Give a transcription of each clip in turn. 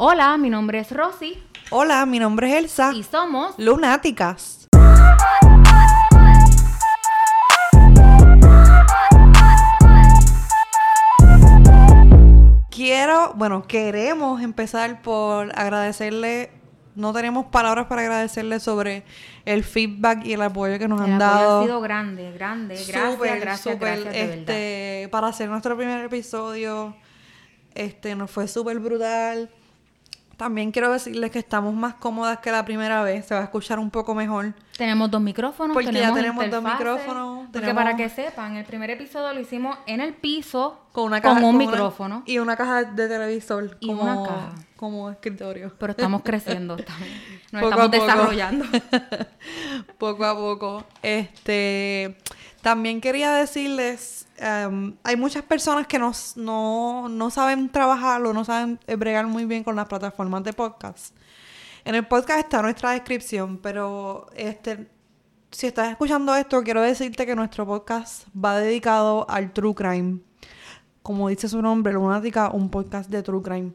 Hola, mi nombre es Rosy Hola, mi nombre es Elsa. y somos Lunáticas. Quiero, bueno, queremos empezar por agradecerle, no tenemos palabras para agradecerle sobre el feedback y el apoyo que nos El han apoyo dado. ha sido grande, grande. Gracias, Súper, gracias, súper, gracias, este, para hacer nuestro primer episodio, este, nos fue súper brutal. También quiero decirles que estamos más cómodas que la primera vez, se va a escuchar un poco mejor. Tenemos dos micrófonos, Porque ya tenemos, dos micrófonos, Porque tenemos- para que sepan, el primer episodio lo hicimos en el piso Con una caja, un con una- micrófono. y una caja de televisor. Y como, una caja. Como escritorio. Pero estamos creciendo, estamos- nos Poco estamos a poco. desarrollando. poco a poco. Este, también quería decirles, em, hay muchas personas que nos- no, no saben trabajar o no saben bregar muy bien con las plataformas de podcast. En el podcast está nuestra descripción, pero este, si estás escuchando esto, quiero decirte que nuestro podcast va dedicado al true crime. Como dice su nombre, Lunática, un podcast de true crime.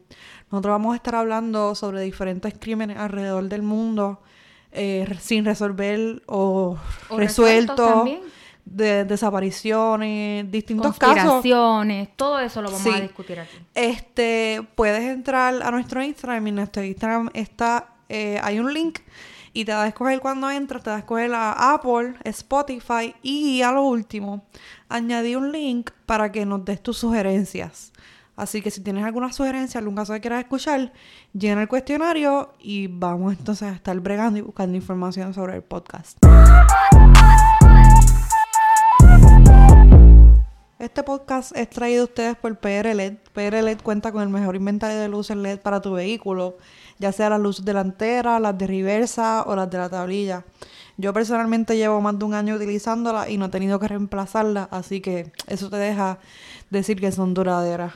Nosotros vamos a estar hablando sobre diferentes crímenes alrededor del mundo eh, sin resolver o, O resueltos también. De desapariciones, distintos casos. Conspiraciones, todo eso lo vamos a discutir aquí. Este, puedes entrar a nuestro Instagram y en nuestro Instagram está, eh, hay un link y te va a escoger cuando entras, te va a escoger a Apple, Spotify y a lo último, añadí un link para que nos des tus sugerencias. Así que si tienes alguna sugerencia, algún caso que quieras escuchar, llena el cuestionario y vamos entonces a estar bregando y buscando información sobre el podcast. Este podcast es traído a ustedes por PR LED. PR LED cuenta con el mejor inventario de luces LED para tu vehículo, ya sea las luces delanteras, las de reversa o las de la tablilla. Yo personalmente llevo más de un año utilizándolas y no he tenido que reemplazarlas, así que eso te deja decir que son duraderas.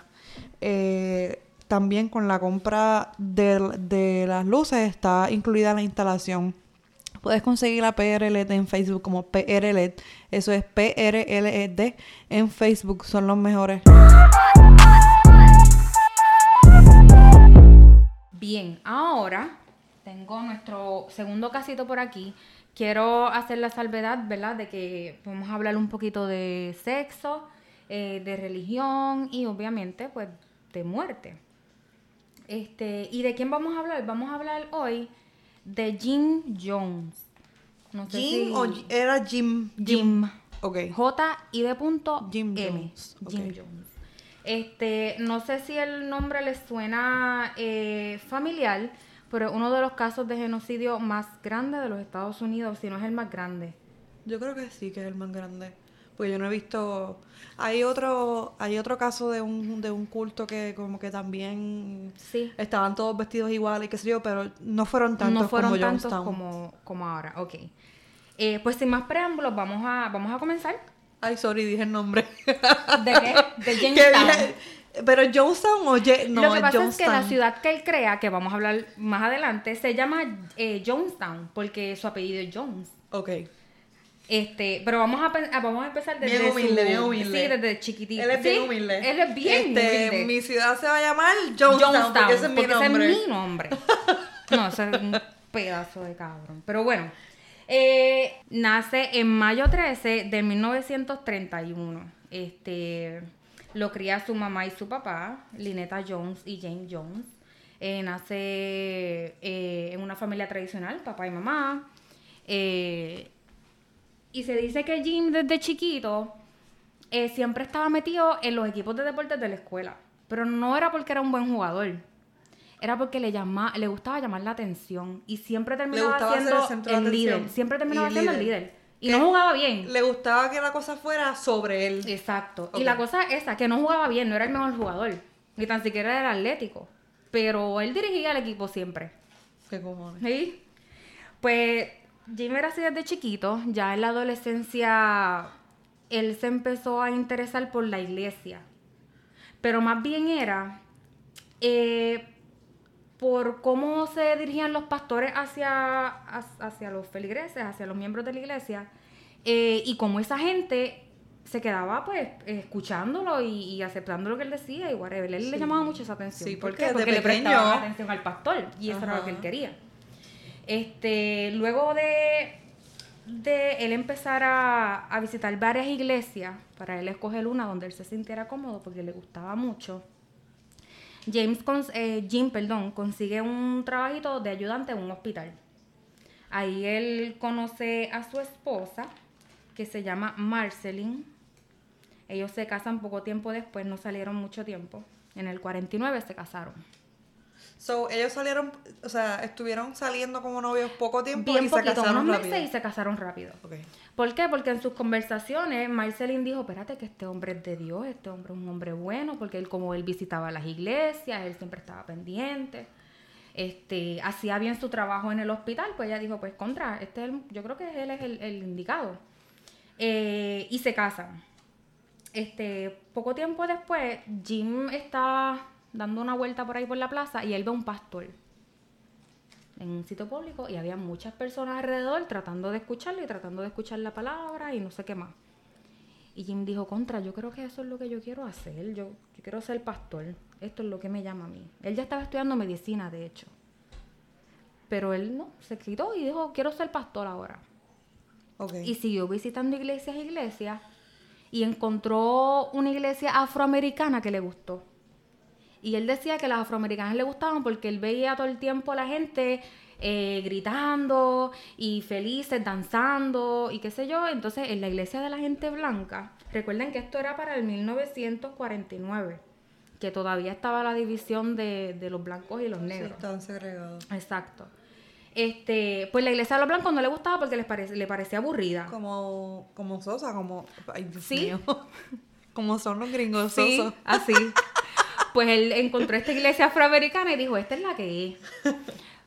Eh, también con la compra de, de las luces está incluida la instalación. Puedes conseguir la PRLED en Facebook como PRLED. Eso es PRLED en Facebook. Son los mejores. Bien, ahora tengo nuestro segundo casito por aquí. Quiero hacer la salvedad, ¿verdad? De que vamos a hablar un poquito de sexo, eh, de religión y obviamente, pues, de muerte. Este, ¿y de quién vamos a hablar? Vamos a hablar hoy de Jim Jones. No sé Jim si- o era Jim. Jim. Ok. J I de punto Jim M. Jones. Jim Jones. Este, no sé si el nombre les suena eh, familiar, pero es uno de los casos de genocidio más grandes de los Estados Unidos, si no es el más grande. Yo creo que sí, que es el más grande. Pues yo no he visto. Hay otro, hay otro caso de un, de un culto que como que también Sí. estaban todos vestidos igual y qué sé yo, pero no fueron tantos no fueron como tantos como, como ahora. Ok. Eh, pues sin más preámbulos, vamos a, vamos a comenzar. Ay, sorry, dije el nombre. ¿De qué? De Jamestown. Pero Jonestown o Ye- no, Lo que pasa es que la ciudad que él crea, que vamos a hablar más adelante, se llama eh, Jonestown, porque su apellido es Jones. Ok. Este, pero vamos a, ah, vamos a empezar desde Bien humilde, su- bien humilde. Sí, desde chiquitito. Él es bien Sí, humilde. Él es bien Este, humilde. Mi ciudad se va a llamar Jonestown, porque ese es mi nombre. ese es mi nombre. No, ese es un pedazo de cabrón. Pero bueno, eh, nace en mayo 13 de 1931. Este, lo cría su mamá y su papá, Lineta Jones y Jane Jones. Eh, nace eh, en una familia tradicional, papá y mamá. Eh, y se dice que Jim desde chiquito eh, siempre estaba metido en los equipos de deportes de la escuela. Pero no era porque era un buen jugador. Era porque le llama, le gustaba llamar la atención. Y siempre terminaba siendo el líder. Siempre terminaba siendo el líder. Y no jugaba bien. Le gustaba que la cosa fuera sobre él. Exacto. Y la cosa es esa, que no jugaba bien, no era el mejor jugador. Ni tan siquiera era atlético. Pero él dirigía el equipo siempre. ¿Qué cojones? ¿Sí? Pues Jim era así desde chiquito, ya en la adolescencia él se empezó a interesar por la iglesia, pero más bien era eh, por cómo se dirigían los pastores hacia, hacia los feligreses, hacia los miembros de la iglesia, eh, y cómo esa gente se quedaba pues escuchándolo y, aceptando lo que él decía y whatever. Él le llamaba mucho esa atención. Sí, ¿Por porque qué? Porque le prestaba atención al pastor y eso era lo que él quería. Este, luego de, él empezar a, visitar varias iglesias, para él escoger una donde él se sintiera cómodo porque le gustaba mucho. James eh, Jim, perdón, consigue un trabajito de ayudante en un hospital. Ahí él conoce a su esposa, que se llama Marceline. Ellos se casan poco tiempo después, no salieron mucho tiempo. En el 49 se casaron. So, ellos salieron, o sea, estuvieron saliendo como novios poco tiempo Bien y se poquito, casaron unos rápido. y se casaron rápido. ¿Por qué? Porque en sus conversaciones Marceline dijo, espérate que este hombre es de Dios, este hombre es un hombre bueno, porque él como él visitaba las iglesias, él siempre estaba pendiente, este, hacía bien su trabajo en el hospital, pues ella dijo, pues contra, este es el- yo creo que él es el, el indicado. Eh, y se casan. Este, poco tiempo después, Jim está dando una vuelta por ahí por la plaza y él ve un pastor en un sitio público y había muchas personas alrededor tratando de escucharlo y tratando de escuchar la palabra y no sé qué más. Y Jim dijo, contra, yo creo que eso es lo que yo quiero hacer, yo, yo quiero ser pastor, esto es lo que me llama a mí. Él ya estaba estudiando medicina, de hecho. Pero él no, se quitó y dijo, quiero ser pastor ahora. Y siguió visitando iglesias e iglesias y encontró una iglesia afroamericana que le gustó. Y él decía que las afroamericanas le gustaban porque él veía todo el tiempo a la gente eh, gritando y felices, danzando y qué sé yo. Entonces, en la iglesia de la gente blanca, recuerden que esto era para el 1949, que todavía estaba la división de, de los blancos y los Sí, negros. estaban segregados. Exacto. Este, pues la iglesia de los blancos no le gustaba porque les parece, le parecía aburrida. Como, como Sosa, como... Ay, Dios Sí. mío. como son los gringos Sí, Sosa. así. Pues él encontró esta iglesia afroamericana y dijo, esta es la que es.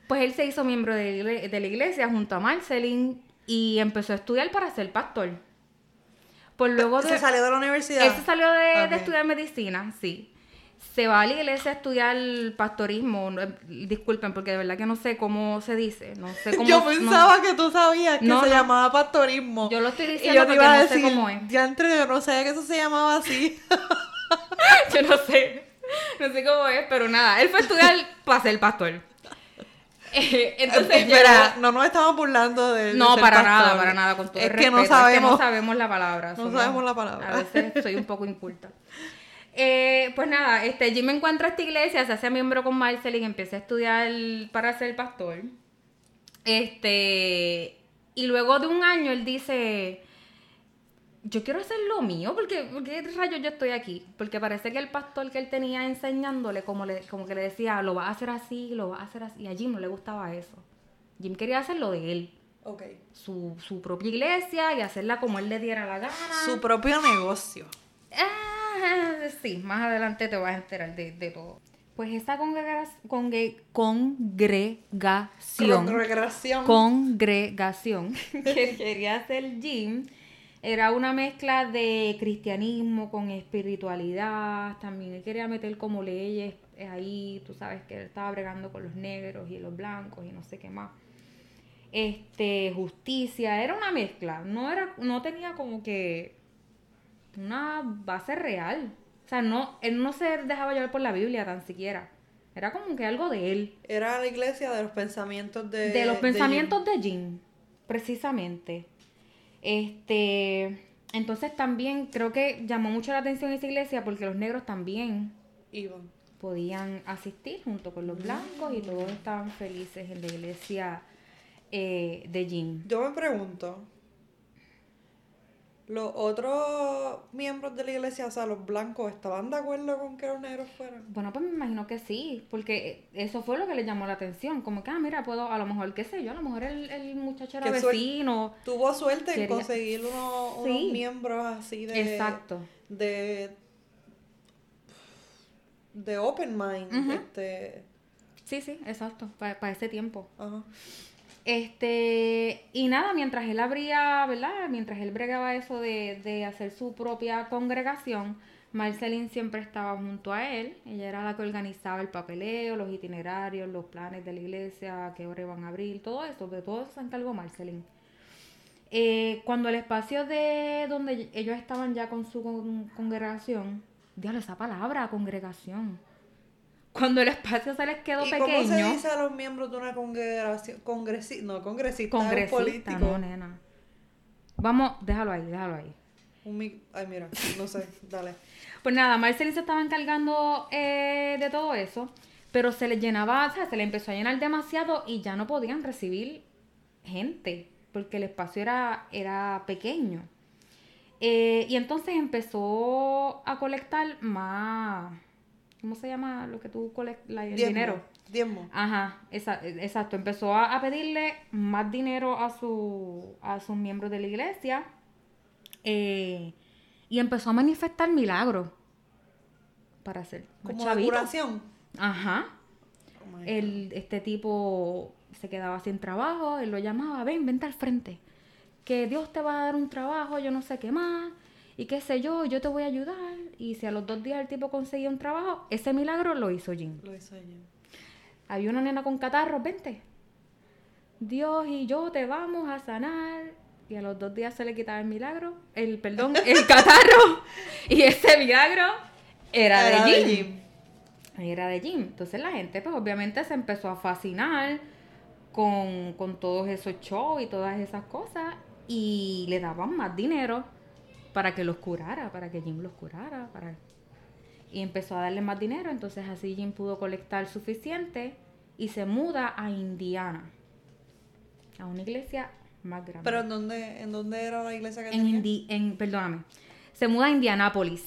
Pues él se hizo miembro de, la igle- de la iglesia junto a Marceline y empezó a estudiar para ser pastor. Pues luego de... Se salió de la universidad. Él se salió de, estudiar medicina, sí. Se va a la iglesia a estudiar pastorismo. no, Disculpen, porque de verdad que no sé cómo se dice. No sé cómo... Yo no- pensaba que tú sabías que No, se llamaba pastorismo. Yo lo estoy Y diciendo yo te porque no sé cómo es. ya entre yo no sabía que eso se llamaba así. Yo no sé. No sé cómo es, pero nada. Él fue a estudiar para ser pastor. Eh, Entonces, Espera, llegó- no nos estamos burlando de. de No, ser para pastor. nada, para nada. Con todo Es el que no respeto, es sabemos. no sabemos la palabra. No sabemos la palabra. A veces soy un poco inculta. Eh, pues nada, este, Jim encuentra esta iglesia, se hace miembro con Marceline, empieza a estudiar para ser pastor. Este, y luego de un año él dice, yo quiero hacer lo mío, porque ¿por qué rayos yo estoy aquí? Porque parece que el pastor que él tenía enseñándole, como, le, como que le decía, lo va a hacer así, lo va a hacer así, y a Jim no le gustaba eso. Jim quería hacer lo de él, Ok. su, su propia iglesia y hacerla como él le diera la gana. Su propio negocio. Ah, sí, más adelante te vas a enterar de, de todo. Pues esa congrega- congre- congregación, Congregación. congregación que quería hacer Jim era una mezcla de cristianismo con espiritualidad. También él quería meter como leyes eh, ahí, tú sabes que él estaba bregando con los negros y los blancos y no sé qué más. Este, justicia, era una mezcla, no era, no tenía como que una base real. O sea, no, él no se dejaba llevar por la Biblia tan siquiera. Era como que algo de él. Era la iglesia de los pensamientos de. De los pensamientos de Jim, precisamente. Este, entonces también creo que llamó mucho la atención esa iglesia porque los negros también Iban. podían asistir junto con los blancos y todos estaban felices en la iglesia eh, de Jim. Yo me pregunto. Los otros miembros de la iglesia, o sea, los blancos, ¿estaban de acuerdo con que los negros fueran? Bueno, pues me imagino que sí, porque eso fue lo que le llamó la atención. Como que, ah, mira, puedo, a lo mejor, qué sé yo, a lo mejor el, el muchacho era vecino. Tuvo suerte en Quería- conseguir unos, unos Sí. miembros así de. Exacto. De. De open mind. Este. Sí, sí, exacto, para ese tiempo. Ajá. Este, y nada, mientras él abría, ¿verdad? Mientras él bregaba eso de, de hacer su propia congregación, Marceline siempre estaba junto a él. Ella era la que organizaba el papeleo, los itinerarios, los planes de la iglesia, qué hora iban a abrir, todo eso. De todo se encargó Marceline. Eh, cuando el espacio de donde ellos estaban ya con su con- congregación, dígale esa palabra, congregación. Cuando el espacio se les quedó ¿Y pequeño, cómo se dice a los miembros de una congregación? Congresi no, congresista, congresista, político. no, nena. Vamos, déjalo ahí, déjalo ahí. Un mi- Ay, mira, no sé, dale. Pues nada, Marceline se estaba encargando eh, de todo eso, pero se les llenaba, o sea, se les empezó a llenar demasiado y ya no podían recibir gente, porque el espacio era, era pequeño. Eh, y entonces empezó a colectar más, ¿cómo se llama lo que tú colectas? El Diezmo, dinero. Diezmo. Ajá, esa- exacto. Empezó a, a pedirle más dinero a, su, a sus miembros de la iglesia eh, y empezó a manifestar milagros para hacer Como chavitos. curación. Ajá. Oh El, este tipo se quedaba sin trabajo, él lo llamaba, ven, vente al frente, que Dios te va a dar un trabajo, yo no sé qué más, y qué sé yo, yo te voy a ayudar. Y si a los dos días el tipo conseguía un trabajo, ese milagro lo hizo Jim. Lo hizo ella. Había una nena con catarro, vente. Dios y yo te vamos a sanar. Y a los dos días se le quitaba el milagro, el perdón, el catarro. Y ese milagro era, Era de de Jim. Jim. Era de Jim. Entonces la gente, pues obviamente se empezó a fascinar con, con todos esos shows y todas esas cosas. Y le daban más dinero para que los curara, para que Jim los curara. Para... Y empezó a darle más dinero. Entonces así Jim pudo colectar suficiente y se muda a Indiana. A una iglesia más grande. Pero ¿en dónde, ¿en dónde era la iglesia que en, tenía? Indi- en, perdóname. Se muda a Indianápolis.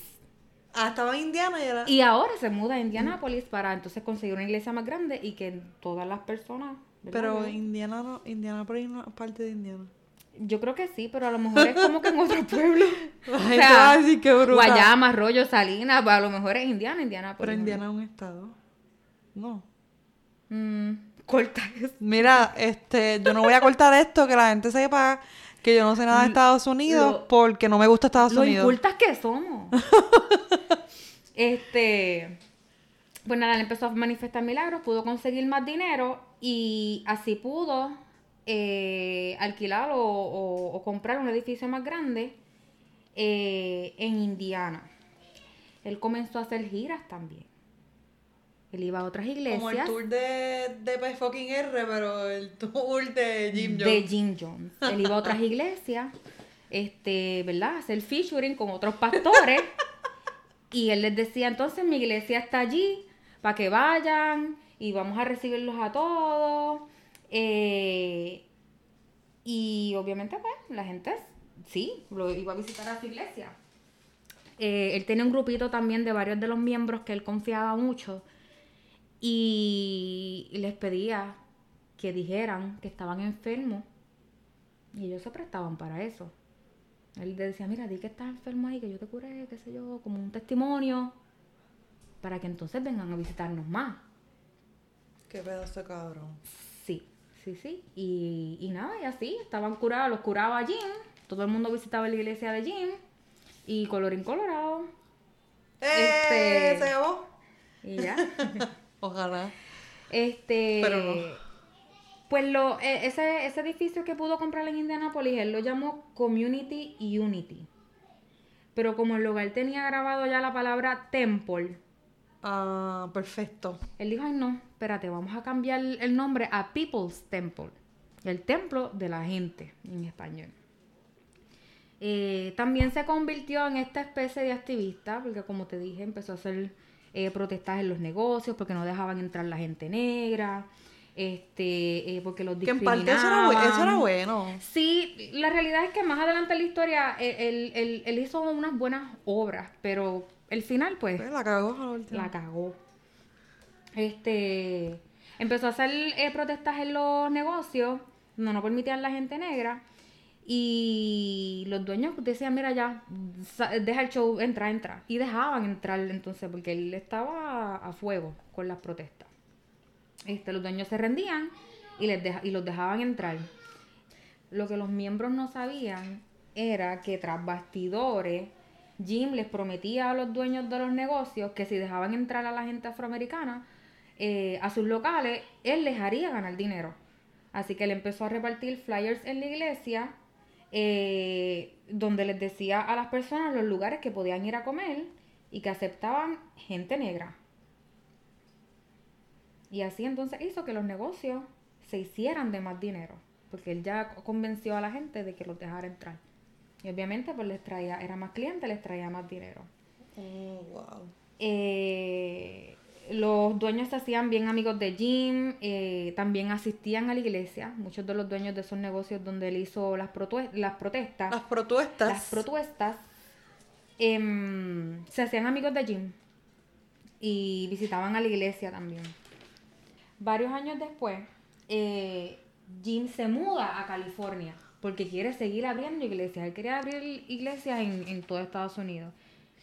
Ah, estaba en Indiana y era... Y ahora se muda a Indianápolis para entonces conseguir una iglesia más grande y que todas las personas. ¿verdad? Pero Indiana no, Indiana por ahí no es parte de Indiana. Yo creo que sí, pero a lo mejor es como que en otro pueblo. O sea, va a decir que bruta. Guayama, Arroyo, Salinas, pues a lo mejor es Indiana, Indianápolis. Pero. Indiana es un estado. No. Mm, corta eso. Mira, este, yo no voy a cortar esto, que la gente sepa que yo no sé nada de Estados Unidos lo- porque no me gusta Estados Lo Unidos. incultas que somos. este. Pues nada, él empezó a manifestar milagros, pudo conseguir más dinero y así pudo eh, alquilar o, o- o comprar un edificio más grande eh, en Indiana. Él comenzó a hacer giras también. Él iba a otras iglesias Como el tour de, de fucking R, pero el tour de Jim de Jones. Jim Jones. Él iba a otras iglesias, este, ¿verdad? Hacer featuring con otros pastores. y él les decía, entonces mi iglesia está allí, para que vayan, y vamos a recibirlos a todos. Eh, y obviamente, pues, la gente sí, lo iba a visitar a su iglesia. Eh, él tenía un grupito también de varios de los miembros que él confiaba mucho y les pedía que dijeran que estaban enfermos y ellos se prestaban para eso. Él le decía, mira, di que estás enfermo ahí, que yo te curé, qué sé yo, como un testimonio, para que entonces vengan a visitarnos más. Qué pedazo de cabrón. Sí, sí. Y, y nada, y así, estaban curados, los curaba Jim, todo el mundo visitaba la iglesia de Jim, y colorín colorado, ¡Eh! Este- ¿Se acabó? y ya. Ojalá. Este. Pero no. Pues lo, e- ese, ese edificio que pudo comprar en Indianapolis, él lo llamó Community Unity. Pero como el lugar tenía grabado ya la palabra Temple, Ah, perfecto. él dijo, ay no, espérate, vamos a cambiar el nombre a People's Temple. El templo de la gente, en español. Eh, también se convirtió en esta especie de activista, porque como te dije, empezó a hacer eh, protestas en los negocios, porque no dejaban entrar la gente negra, este, eh, porque los Que en parte eso era, eso bueno. Sí, la realidad es que más adelante en la historia él, él- hizo unas buenas obras, pero el final, pues, Pues la cagó la cagó. Este empezó a hacer eh, protestas en los negocios, no no permitían la gente negra. Y los dueños decían, mira ya, deja el show, entra, entra. Y dejaban entrar entonces, porque él estaba a fuego con las protestas. Este, los dueños se rendían y, les y los dejaban entrar. Lo que los miembros no sabían era que tras bastidores, Jim les prometía a los dueños de los negocios que si dejaban entrar a la gente afroamericana eh, a sus locales, él les haría ganar dinero. Así que él empezó a repartir flyers en la iglesia eh, donde les decía a las personas los lugares que podían ir a comer y que aceptaban gente negra. Y así entonces hizo que los negocios se hicieran de más dinero, porque él ya convenció a la gente de que los dejara entrar. Y obviamente pues les traía, era más cliente, les traía más dinero. Oh, wow. Eh, los dueños se hacían bien amigos de Jim, eh, también asistían a la iglesia. Muchos de los dueños de esos negocios donde él hizo las, las protestas. Las protestas. Las protestas. Em, se hacían amigos de Jim. Y visitaban a la iglesia también. Varios años después, eh, Jim se muda a California porque quiere seguir abriendo iglesias. Él quería abrir iglesias en, en todo Estados Unidos.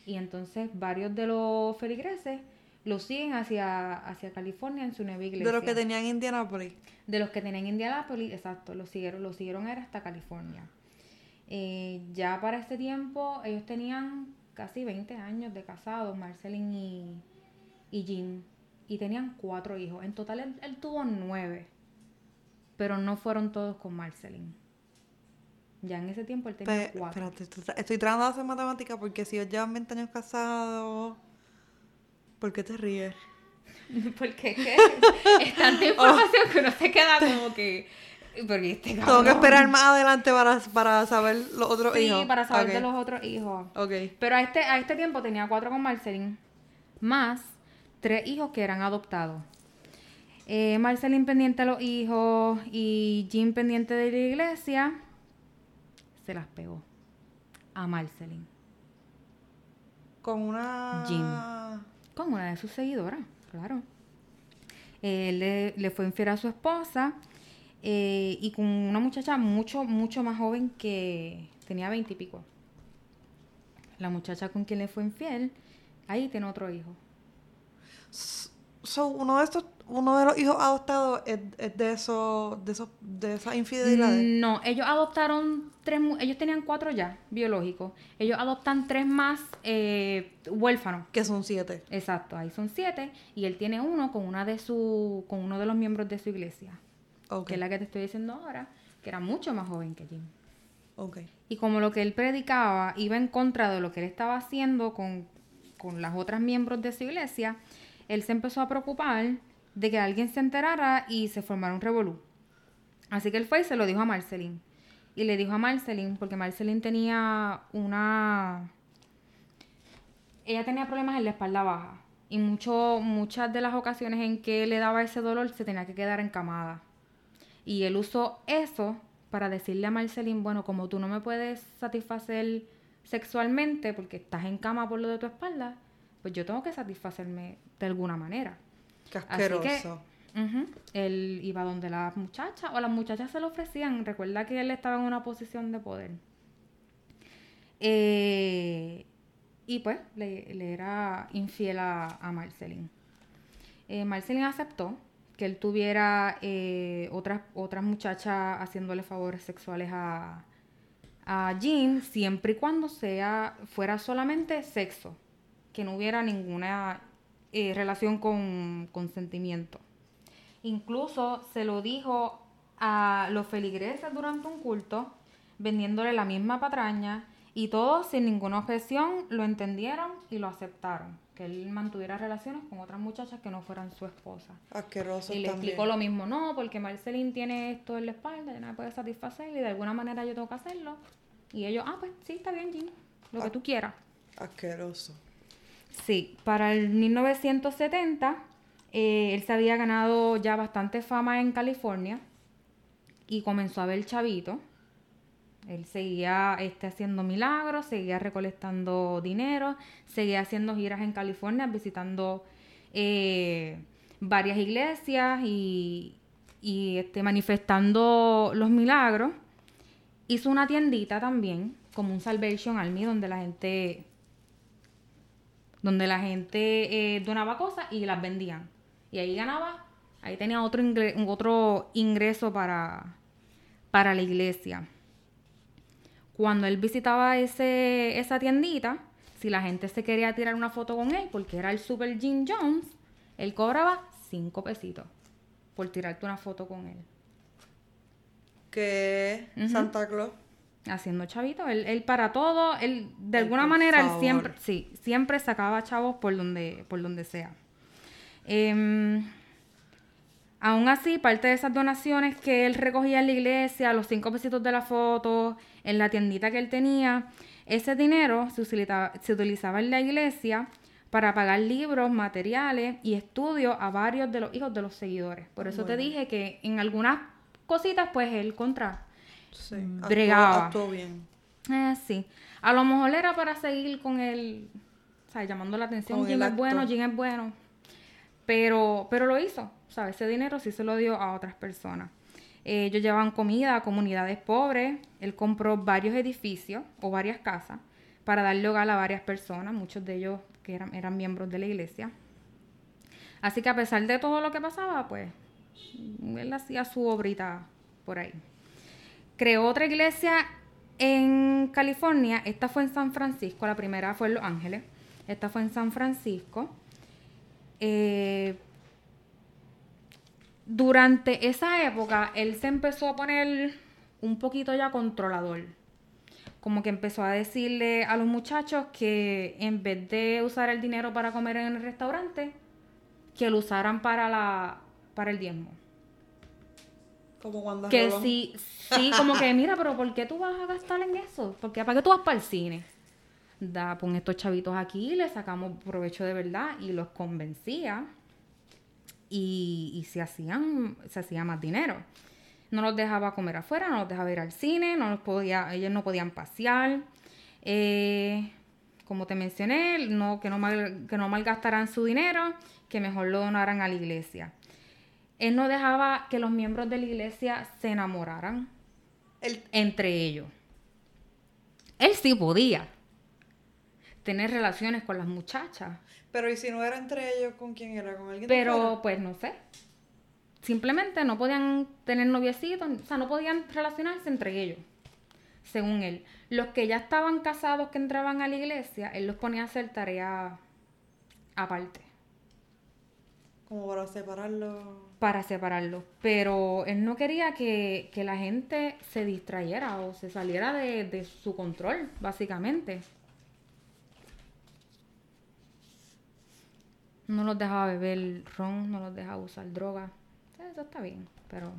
Y entonces varios de los feligreses lo siguen hacia, hacia California en su nueva iglesia. De los que tenían Indianapolis. De los que tenían Indianapolis, exacto, lo siguieron, lo siguieron era hasta California. Eh, ya para este tiempo ellos tenían casi 20 años de casados, Marceline y, y Jim, y tenían cuatro hijos. En total él, tuvo nueve, pero no fueron todos con Marceline. Ya en ese tiempo él tenía cuatro. Espérate, estoy tratando de hacer matemática porque si ellos llevan 20 años casados... ¿Por qué te ríes? Porque ¿qué? es tanta información que uno se queda como que... Porque este Tengo que esperar más adelante para, para saber los otros hijos. Sí, para saber de los otros hijos. Ok. Pero a este, a este tiempo tenía cuatro con Marceline, más tres hijos que eran adoptados. Eh, Marceline pendiente a los hijos y Jim pendiente de la iglesia, se las pegó a Marceline. Con una... Jim con una de sus seguidoras, claro. Eh, le, fue infiel a su esposa eh, y con una muchacha mucho, mucho más joven que tenía veintipico. La muchacha con quien le fue infiel, ahí tiene otro hijo. So, uno de estos uno de los hijos adoptados es, de eso, de esos, de esas infidelidades. No, ellos adoptaron tres, ellos tenían cuatro ya, biológicos. Ellos adoptan tres más eh, huérfanos. Que son siete. Exacto, ahí son siete. Y él tiene uno con una de su, con uno de los miembros de su iglesia. Que es la que te estoy diciendo ahora, que era mucho más joven que Jim. Okay. Y como lo que él predicaba iba en contra de lo que él estaba haciendo con, con las otras miembros de su iglesia, él se empezó a preocupar de que alguien se enterara y se formara un revolú. Así que él fue y se lo dijo a Marceline. Y le dijo a Marceline, porque Marceline tenía una... Ella tenía problemas en la espalda baja. Y mucho, muchas de las ocasiones en que le daba ese dolor se tenía que quedar encamada. Y él usó eso para decirle a Marceline, bueno, como tú no me puedes satisfacer sexualmente porque estás en cama por lo de tu espalda, pues yo tengo que satisfacerme de alguna manera. Casqueroso. él iba donde las muchachas, o las muchachas se lo ofrecían. Recuerda que él estaba en una posición de poder. Eh, y pues le, era infiel a, a Marceline. Eh, Marceline aceptó que él tuviera eh, otras, otras muchachas haciéndole favores sexuales a, a Jim, siempre y cuando sea, fuera solamente sexo, que no hubiera ninguna eh, relación con consentimiento. Incluso se lo dijo a los feligreses durante un culto, vendiéndole la misma patraña, y todos sin ninguna objeción lo entendieron y lo aceptaron. Que él mantuviera relaciones con otras muchachas que no fueran su esposa. Asqueroso. Y le explicó lo mismo, no, porque Marceline tiene esto en la espalda, ya no me puede satisfacer y de alguna manera yo tengo que hacerlo. Y ellos, ah, pues sí, está bien, Jim, lo que tú quieras. Asqueroso. Sí, para el 1970 eh, él se había ganado ya bastante fama en California y comenzó a ver chavito. Él seguía este, haciendo milagros, seguía recolectando dinero, seguía haciendo giras en California, visitando eh, varias iglesias y, y este, manifestando los milagros. Hizo una tiendita también, como un Salvation Army, donde la gente donde la gente eh, donaba cosas y las vendían. Y ahí ganaba, ahí tenía otro, otro ingreso para, para la iglesia. Cuando él visitaba ese, esa tiendita, si la gente se quería tirar una foto con él, porque era el Super Jim Jones, él cobraba cinco pesitos por tirarte una foto con él. ¿Qué? Santa Claus. Haciendo chavitos. Él, él para todo, él de alguna manera, él siempre, sí, siempre sacaba chavos por donde, por donde sea. Em, aún así, parte de esas donaciones que él recogía en la iglesia, los cinco pesitos de la foto, en la tiendita que él tenía, ese dinero se utilizaba, se utilizaba en la iglesia para pagar libros, materiales y estudios a varios de los hijos de los seguidores. Por eso te dije que en algunas cositas, pues él contra sí, bregaba. Actuó, bien. Eh, sí. A lo mejor era para seguir con él, o sea, llamando la atención. Jim es bueno, Jim es bueno. Pero, pero lo hizo, ¿sabes? Ese dinero sí se lo dio a otras personas. Eh, ellos llevaban comida a comunidades pobres. Él compró varios edificios o varias casas para darle hogar a varias personas, muchos de ellos que eran, eran miembros de la iglesia. Así que a pesar de todo lo que pasaba, pues él hacía su obrita por ahí. Creó otra iglesia en California, esta fue en San Francisco, la primera fue en Los Ángeles, esta fue en San Francisco. Eh, durante esa época, él se empezó a poner un poquito ya controlador como que empezó a decirle a los muchachos que en vez de usar el dinero para comer en el restaurante, que lo usaran para la para el diezmo. Como cuando que sí, sí, como que mira, pero ¿por qué tú vas a gastar en eso? Porque para qué tú vas para el cine. Da, pon estos chavitos aquí, le sacamos provecho de verdad y los convencía y, y se hacían, se hacía más dinero no los dejaba comer afuera, no los dejaba ir al cine, no los podía, ellos no podían pasear. Eh, como te mencioné, no, que, no mal, que no malgastaran su dinero, que mejor lo donaran a la iglesia. Él no dejaba que los miembros de la iglesia se enamoraran entre ellos. Él sí podía tener relaciones con las muchachas. Pero ¿y si no era entre ellos, con quién era? ¿Con alguien? Pero pues no sé simplemente no podían tener noviecitos, o sea, no podían relacionarse entre ellos, según él. Los que ya estaban casados que entraban a la iglesia, él los ponía a hacer tarea aparte. Como para separarlo. Para separarlo. Pero él no quería que, la gente se distrayera o se saliera de, de su control, básicamente. No los dejaba beber ron, no los dejaba usar drogas eso está bien, pero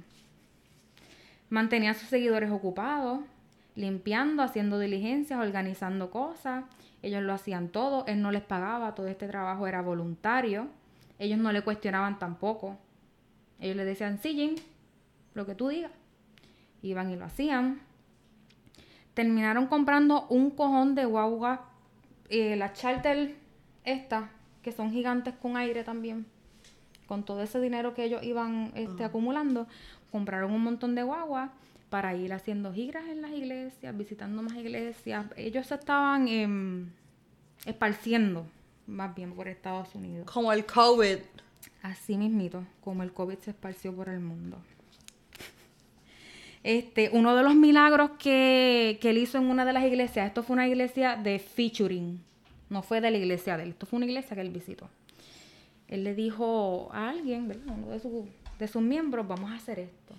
mantenía a sus seguidores ocupados, limpiando, haciendo diligencias, organizando cosas. Ellos lo hacían todo, él no les pagaba, todo este trabajo era voluntario. Ellos no le cuestionaban tampoco. Ellos le decían, sí, Jim, lo que tú digas. Iban y lo hacían. Terminaron comprando un cojón de guagua, eh, las charter estas, que son gigantes con aire también con todo ese dinero que ellos iban este, acumulando, compraron un montón de guaguas para ir haciendo giras en las iglesias, visitando más iglesias. Ellos se estaban em, esparciendo más bien por Estados Unidos. Como el COVID. Así mismito, como el COVID se esparció por el mundo. Este, uno de los milagros que, que él hizo en una de las iglesias, esto fue una iglesia de featuring, no fue de la iglesia de él, esto fue una iglesia que él visitó él le dijo a alguien, uno de, sus miembros, vamos a hacer esto.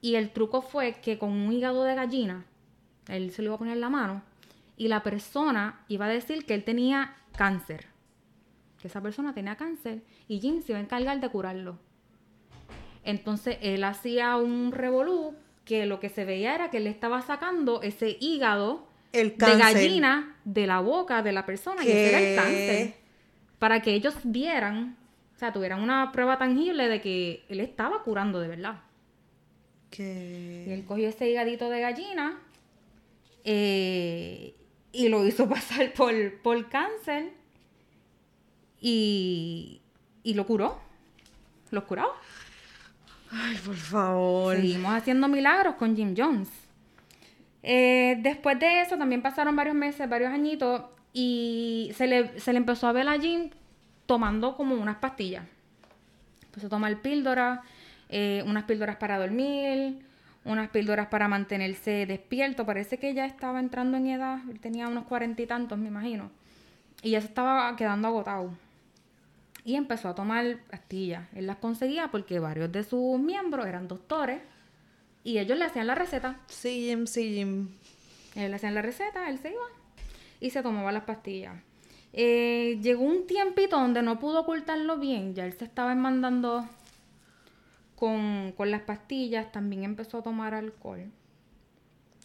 Y el truco fue que con un hígado de gallina, él se lo iba a poner en la mano, y la persona iba a decir que él tenía cáncer. Que esa persona tenía cáncer y Jim se iba a encargar de curarlo. Entonces él hacía un revolú que lo que se veía era que él estaba sacando ese hígado de gallina de la boca de la persona y ese era el cáncer para que ellos vieran, o sea, tuvieran una prueba tangible de que él estaba curando de verdad. Y él cogió ese higadito de gallina eh, y lo hizo pasar por, por cáncer y, y lo curó. Lo curó. Ay, por favor. Seguimos haciendo milagros con Jim Jones. Eh, después de eso también pasaron varios meses, varios añitos, y se le, se le empezó a ver a Jim tomando como unas pastillas. Empezó a tomar píldoras, eh, unas píldoras para dormir, unas píldoras para mantenerse despierto. Parece que ya estaba entrando en edad, tenía unos cuarenta y tantos, me imagino. Y ya se estaba quedando agotado. Y empezó a tomar pastillas. Él las conseguía porque varios de sus miembros eran doctores y ellos le hacían la receta. Sí, Jim, sí, Jim. Él le hacían la receta, él se iba y se tomaba las pastillas. Eh, llegó un tiempito donde no pudo ocultarlo bien, ya él se estaba mandando con, con las pastillas, también empezó a tomar alcohol.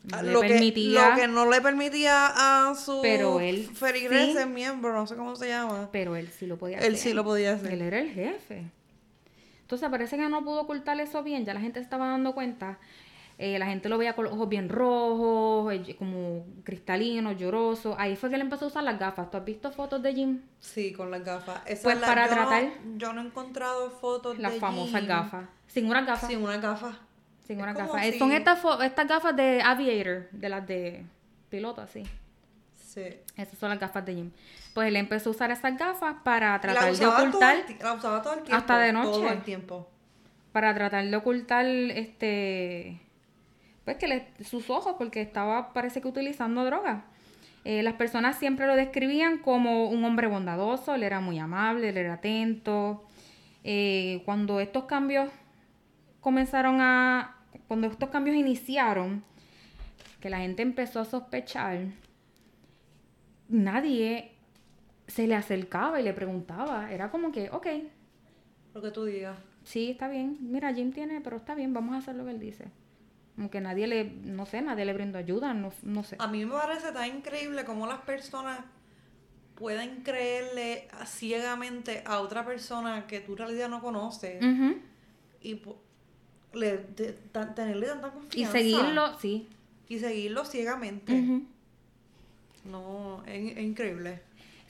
No Ah, le lo, que, lo que no le permitía a su Pero él sí. miembro, no sé cómo se llama. pero él sí lo podía Él hacer. sí lo podía hacer. Él era el jefe. Entonces parece que no pudo ocultar eso bien, ya la gente estaba dando cuenta. Eh, la gente lo veía con los ojos bien rojos, eh, como cristalinos, llorosos. Ahí fue que él empezó a usar las gafas. ¿Tú has visto fotos de Jim? Sí, con las gafas. Esa Pues es la- para yo no- tratar- yo no he encontrado fotos Las de famosas Jim gafas. Sin unas gafas. Sin una gafa. Sin Es si- Son estas, estas gafas de aviator, de las de piloto, así. Sí. Esas son las gafas de Jim. Pues él empezó a usar esas gafas para tratar de todo ocultar. la usaba todo el tiempo. Hasta de Todo noche. el tiempo. para tratar de ocultar este pues que le- sus ojos porque estaba parece que utilizando droga Eh, las personas siempre lo describían como un hombre bondadoso él era muy amable él era atento Eh, cuando estos cambios comenzaron a cuando estos cambios iniciaron que la gente empezó a sospechar nadie se le acercaba y le preguntaba era como que ok Lo que tú digas. Sí, está bien. Mira, Jim tiene, pero está bien, vamos a hacer lo que él dice. Aunque nadie le, no sé, nadie le brindó ayuda, no, no sé. A mí me parece tan increíble cómo las personas pueden creerle ciegamente a otra persona que tú en realidad no conoces Ujú. y le, de- tan- tenerle tanta Y confianza. seguirlo, sí. Y seguirlo ciegamente. No, es, es increíble.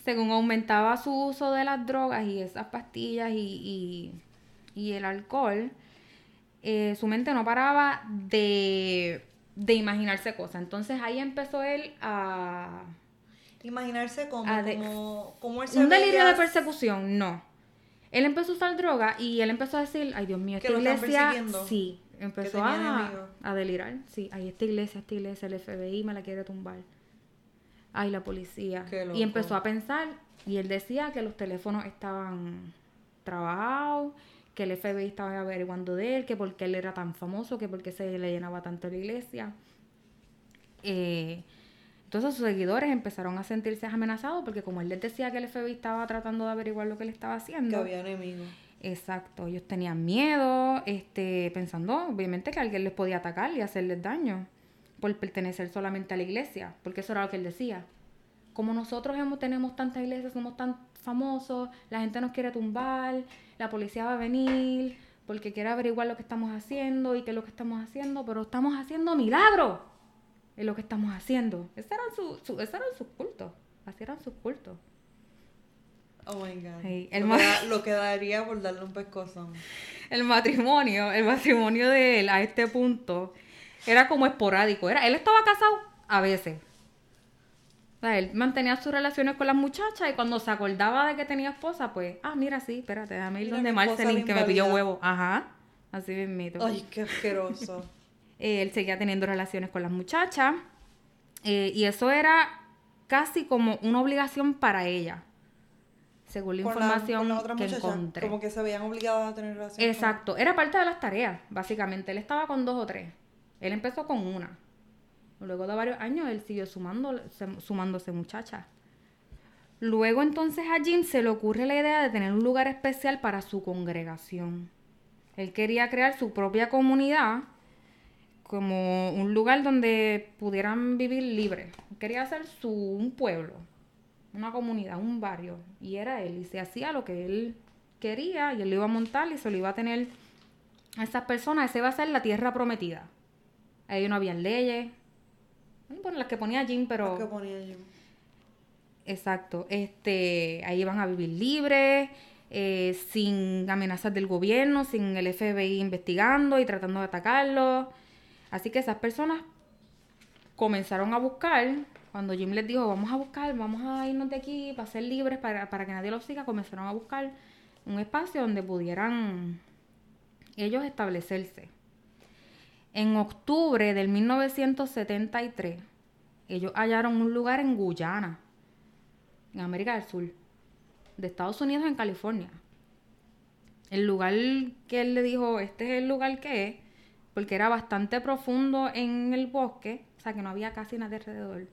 Según aumentaba su uso de las drogas y esas pastillas y, y, y el alcohol, eh, su mente no paraba de, de imaginarse cosas. Entonces ahí empezó él a... Imaginarse como, de- como, como él se Un delirio de persecución, no. Él empezó a usar droga y él empezó a decir, ay Dios mío, esta iglesia, sí, empezó a, a delirar, sí, ay esta iglesia, esta iglesia, el FBI me la quiere tumbar, ay la policía, y empezó a pensar y él decía que los teléfonos estaban trabajados, que el FBI estaba averiguando de él, que por qué él era tan famoso, que por qué se le llenaba tanto la iglesia. Eh, entonces sus seguidores empezaron a sentirse amenazados porque como él les decía que el FBI estaba tratando de averiguar lo que él estaba que haciendo. había enemigos. Exacto, ellos tenían miedo, este, pensando obviamente que alguien les podía atacar y hacerles daño por pertenecer solamente a la iglesia, porque eso era lo que él decía. Como nosotros hemos, tenemos tantas iglesias, somos tan famosos, la gente nos quiere tumbar, la policía va a venir porque quiere averiguar lo que estamos haciendo y qué es lo que estamos haciendo, pero estamos haciendo milagros. Es lo que estamos haciendo. Esos eran, su, su-. Así eran sus cultos. Oh my god. Sí, el lo, que da- lo que daría por darle un pescozón. El matrimonio, el matrimonio de él a este punto era como esporádico. Era, él estaba casado a veces. O sea, él mantenía sus relaciones con las muchachas y cuando se acordaba de que tenía esposa, pues, ah, mira, sí, espérate, déjame ir Mira, donde la que me invalida. huevo. Ajá, así mismito. Ay, qué asqueroso. Eh, él seguía teniendo relaciones con las muchachas eh, y eso era casi como una obligación para ella, según la Con información la que encontré. Como que se veían obligadas a tener relaciones. con- Exacto, era parte de las tareas, básicamente. Él estaba con dos o tres. Él empezó con una. Luego de varios años, él siguió sumando, se- sumándose muchachas. Luego entonces a Jim se le ocurre la idea de tener un lugar especial para su congregación. Él quería crear su propia comunidad como un lugar donde pudieran vivir libres. Quería hacer su, un pueblo, una comunidad, un barrio. Y era él. Y se hacía lo que él quería y él lo iba a montar y se lo iba a tener a esas personas. Esa iba a ser la tierra prometida. Ahí no habían leyes. Bueno, las que ponía Jim, pero... ¿Qué ponía yo? Exacto. Este, ahí van a vivir libres, eh, sin amenazas del gobierno, sin el FBI investigando y tratando de atacarlos. Así que esas personas comenzaron a buscar, cuando Jim les dijo, vamos a buscar, vamos a irnos de aquí para ser libres, para, para que nadie los siga, comenzaron a buscar un espacio donde pudieran ellos establecerse. En octubre del 1973, ellos hallaron un lugar en Guyana, en América del Sur, de Estados Unidos en California. El lugar que él le dijo, este es el lugar que es, porque era bastante profundo en el bosque, o sea que no había casi nada alrededor.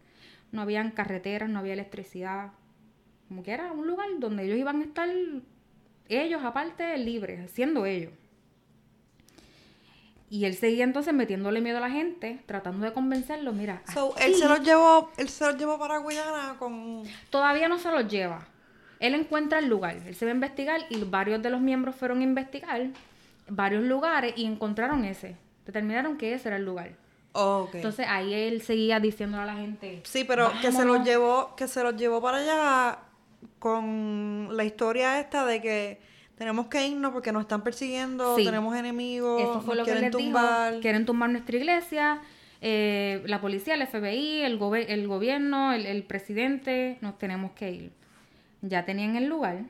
No habían carreteras, no había electricidad. Como que era un lugar donde ellos iban a estar, ellos aparte, libres, siendo ellos. Y él seguía entonces metiéndole miedo a la gente, tratando de convencerlos, mira. So, él se los llevó, él se los llevó para Guyana con. Todavía no se los lleva. Él encuentra el lugar, él se va a investigar y varios de los miembros fueron a investigar varios lugares y encontraron ese. Determinaron que ese era el lugar. Entonces ahí él seguía diciendo a la gente. Sí, pero que se los llevó, que se los llevó para allá con la historia esta de que tenemos que irnos porque nos están persiguiendo, tenemos enemigos, Eso fue lo quieren que tumbar. quieren tumbar nuestra iglesia, eh, la policía, el FBI, el, el gobierno, el, presidente, nos tenemos que ir. Ya tenían el lugar.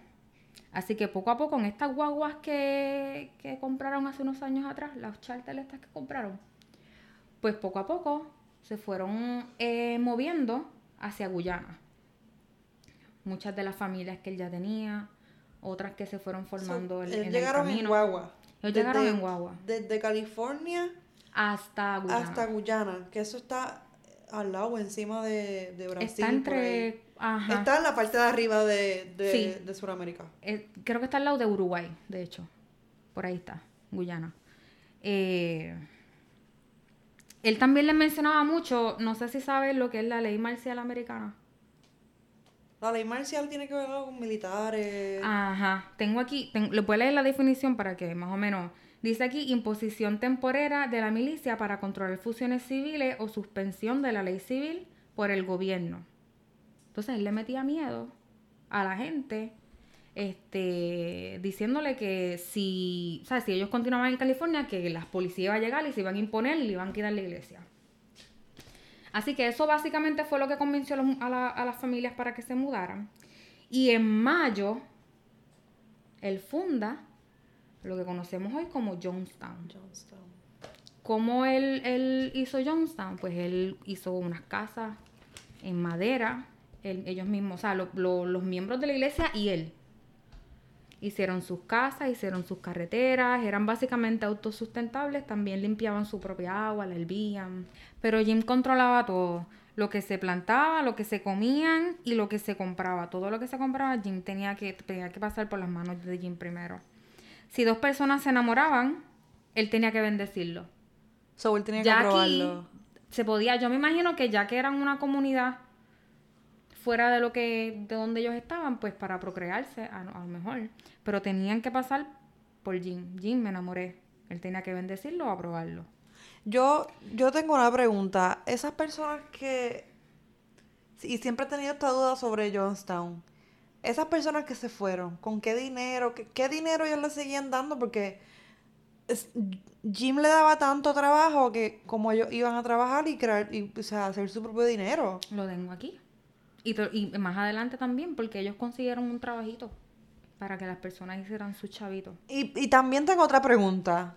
Así que poco a poco, en estas guaguas que, que compraron hace unos años atrás, las charters estas que compraron, pues poco a poco se fueron eh, moviendo hacia Guyana. Muchas de las familias que él ya tenía, otras que se fueron formando en, el llegaron en guagua. Ellos llegaron en guagua. Desde California hasta Guyana. Hasta Guyana, que eso está al lado, encima de, de Brasil. Está entre... Está en la parte de arriba de, de, de Sudamérica. Eh, creo que está al lado de Uruguay, de hecho. Por ahí está, Guyana. Eh, él también le mencionaba mucho, no sé si sabes lo que es la ley marcial americana. La ley marcial tiene que ver con militares. Ajá. Tengo aquí, le puedo leer la definición para que más o menos. Dice aquí imposición temporera de la milicia para controlar fusiones civiles o suspensión de la ley civil por el gobierno. Entonces él le metía miedo a la gente, este, diciéndole que si, o sea, si ellos continuaban en California, que las policías iban a llegar y se iban a imponer y le iban a quitar la iglesia. Así que eso básicamente fue lo que convenció a, las familias para que se mudaran. Y en mayo, él funda lo que conocemos hoy como Jonestown. Jonestown. ¿Cómo él, hizo Jonestown? Pues él hizo unas casas en madera, ellos mismos, o sea, los miembros de la iglesia y él. Hicieron sus casas, hicieron sus carreteras, eran básicamente autosustentables, también limpiaban su propia agua, la hervían. Pero Jim controlaba todo, lo que se plantaba, lo que se comían y lo que se compraba. Todo lo que se compraba, Jim tenía que, tenía que pasar por las manos de Jim primero. Si dos personas se enamoraban, él tenía que bendecirlo. So, él tenía que ya se podía, yo me imagino que ya que eran una comunidad fuera de lo que de donde ellos estaban, pues para procrearse a, lo mejor, pero tenían que pasar por Jim. Jim me enamoré. Él tenía que bendecirlo o aprobarlo. Yo yo tengo una pregunta, esas personas que y siempre he tenido esta duda sobre Johnstown. Esas personas que se fueron, ¿con qué dinero? ¿Qué, dinero ellos le seguían dando? Porque Jim le daba tanto trabajo que como ellos iban a trabajar y crear, y, o sea, hacer su propio dinero. Lo tengo aquí. Y, más adelante también, porque ellos consiguieron un trabajito para que las personas hicieran su chavito. Y, y también tengo otra pregunta.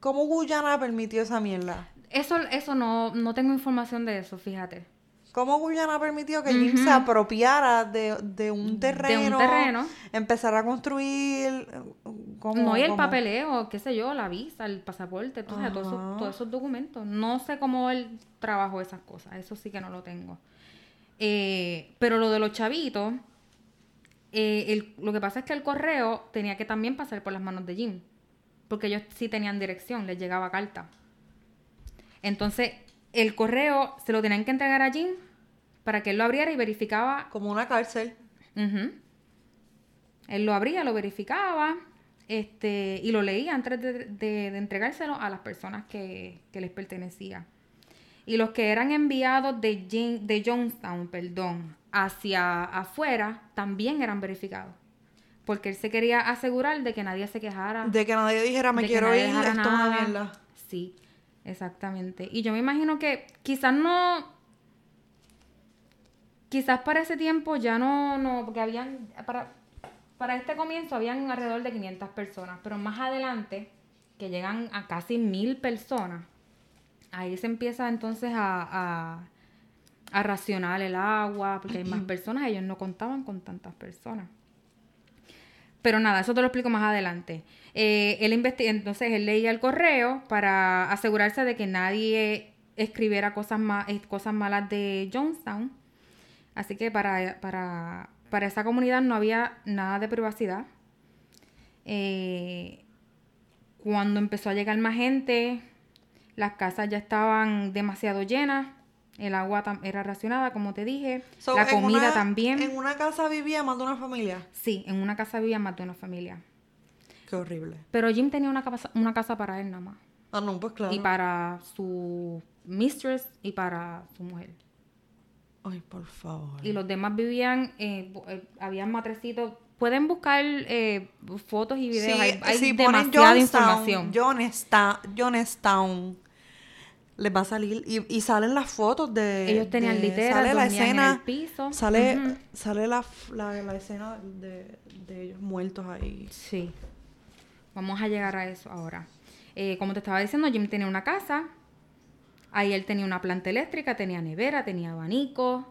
¿Cómo Guyana permitió esa mierda? Eso, eso no, no tengo información de eso, fíjate. ¿Cómo Guyana permitió que Jim se apropiara de, un terreno? De un terreno. Empezar a construir. no, y el papeleo, qué sé yo, la visa, el pasaporte, todos, esos, todos esos documentos. No sé cómo él trabajó esas cosas. Eso sí que no lo tengo. Eh, pero lo de los chavitos, eh, lo que pasa es que el correo tenía que también pasar por las manos de Jim. Porque ellos sí tenían dirección, les llegaba carta. Entonces, el correo se lo tenían que entregar a Jim para que él lo abriera y verificaba. Como una cárcel. Él lo abría, lo verificaba este, y lo leía antes de, entregárselo a las personas que, que les pertenecía y los que eran enviados de, de Jonestown, perdón, hacia afuera también eran verificados. Porque él se quería asegurar de que nadie se quejara. De que nadie dijera, me quiero ir, esto es una mierda. Sí, exactamente. Y yo me imagino que quizás no... Quizás para ese tiempo ya no, no, porque habían, para, para este comienzo habían alrededor de 500 personas, pero más adelante, que llegan a casi mil personas, ahí se empieza entonces a, a, racionar el agua, porque hay más personas, ellos no contaban con tantas personas. Pero nada, eso te lo explico más adelante. Eh, él entonces él leía el correo para asegurarse de que nadie escribiera cosas, ma- eh, cosas malas de Jonestown. Así que para, para, para esa comunidad no había nada de privacidad. Eh, cuando empezó a llegar más gente, las casas ya estaban demasiado llenas, el agua era racionada, como te dije, So, la comida una- también. En una casa vivía más de una familia. Sí, en una casa vivía más de una familia. Qué horrible. Pero Jim tenía una casa, una casa para él nada más. Ah, no, pues claro. Y para su mistress y para su mujer. Ay, por favor. Y los demás vivían, eh, eh, habían matrecitos. Pueden buscar eh, fotos y videos. hay hay si ponen demasiada Johnstown, información. Johnstown, Johnstown, les va a salir y, y salen las fotos de Ellos tenían literas, sale la en escena el piso. sale sale la, la, la escena de, de ellos muertos ahí Sí. Vamos a llegar a eso ahora. Eh, como te estaba diciendo, Jim tenía una casa. Ahí él tenía una planta eléctrica, tenía nevera, tenía abanico.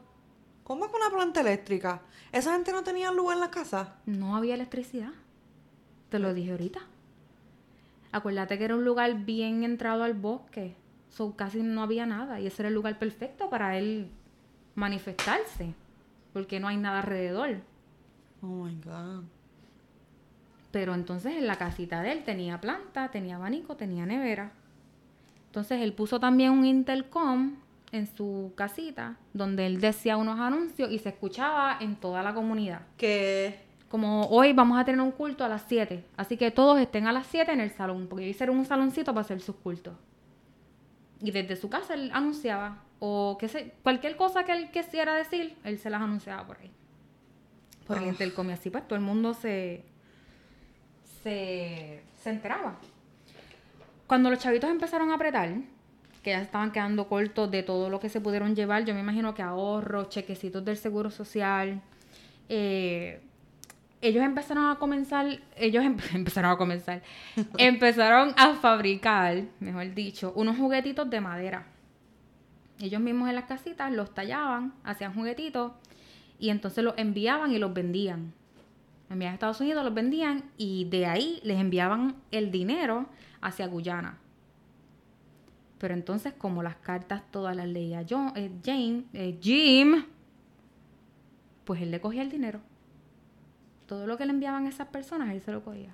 ¿cómo es que una planta eléctrica? esa gente no tenía luz en la casa No había electricidad. Te lo dije ahorita. Acuérdate que era un lugar bien entrado al bosque. So, casi no había nada. Y ese era el lugar perfecto para él manifestarse. Porque no hay nada alrededor. oh my god Pero entonces en la casita de él tenía planta, tenía abanico, tenía nevera. Entonces él puso también un intercom en su casita donde él decía unos anuncios y se escuchaba en toda la comunidad. que Como hoy vamos a tener un culto a las 7, así que todos estén a las 7 en el salón, porque hicieron un saloncito para hacer sus cultos. Y desde su casa él anunciaba, o que se, cualquier cosa que él quisiera decir, él se las anunciaba por ahí. Por el intercom y así pues todo el mundo se, se, se enteraba. Cuando los chavitos empezaron a apretar, que ya estaban quedando cortos de todo lo que se pudieron llevar, yo me imagino que ahorros, chequecitos del seguro social, eh, ellos empezaron a comenzar, ellos em- empezaron a comenzar, empezaron a fabricar, mejor dicho, unos juguetitos de madera. Ellos mismos en las casitas los tallaban, hacían juguetitos y entonces los enviaban y los vendían. Enviaban a Estados Unidos, los vendían y de ahí les enviaban el dinero hacia Guyana. Pero entonces, como las cartas todas las leía yo, eh, Jane, eh, Jim, pues él le cogía el dinero. Todo lo que le enviaban esas personas, él se lo cogía.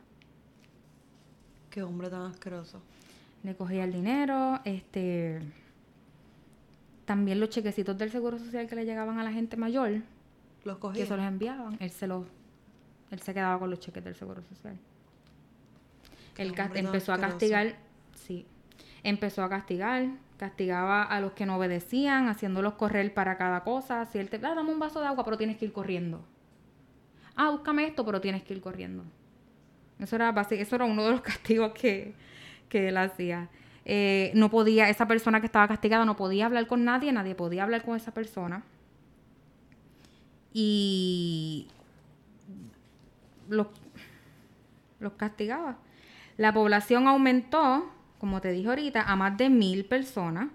qué hombre tan asqueroso Le cogía el dinero, este... También los chequecitos del Seguro Social que le llegaban a la gente mayor, los que cogí se los enviaban, él se los... Él se quedaba con los cheques del Seguro Social. Qué Él empezó a castigar, sí, empezó a castigar, castigaba a los que no obedecían, haciéndolos correr para cada cosa. Si él te, ah, dame un vaso de agua, pero tienes que ir corriendo. Ah, búscame esto, pero tienes que ir corriendo. Eso era, basi- eso era uno de los castigos que, que él hacía. Eh, no podía, esa persona que estaba castigada no podía hablar con nadie, nadie podía hablar con esa persona. Y los, los castigaba. La población aumentó, como te dije ahorita, a más de mil personas.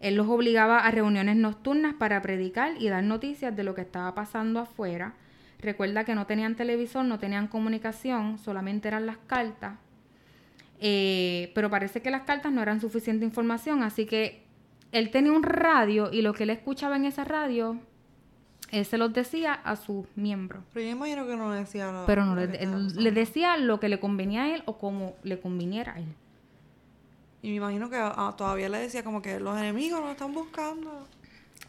Él los obligaba a reuniones nocturnas para predicar y dar noticias de lo que estaba pasando afuera. Recuerda que no tenían televisor, no tenían comunicación, solamente eran las cartas. Eh, pero parece que las cartas no eran suficiente información, así que él tenía un radio y lo que él escuchaba en esa radio, él se los decía a sus miembros. pero yo imagino que no le decía lo- Pero no, lo le, él le decía lo que le convenía a él o como le conviniera a él. y me imagino que ah, todavía le decía como que los enemigos nos están buscando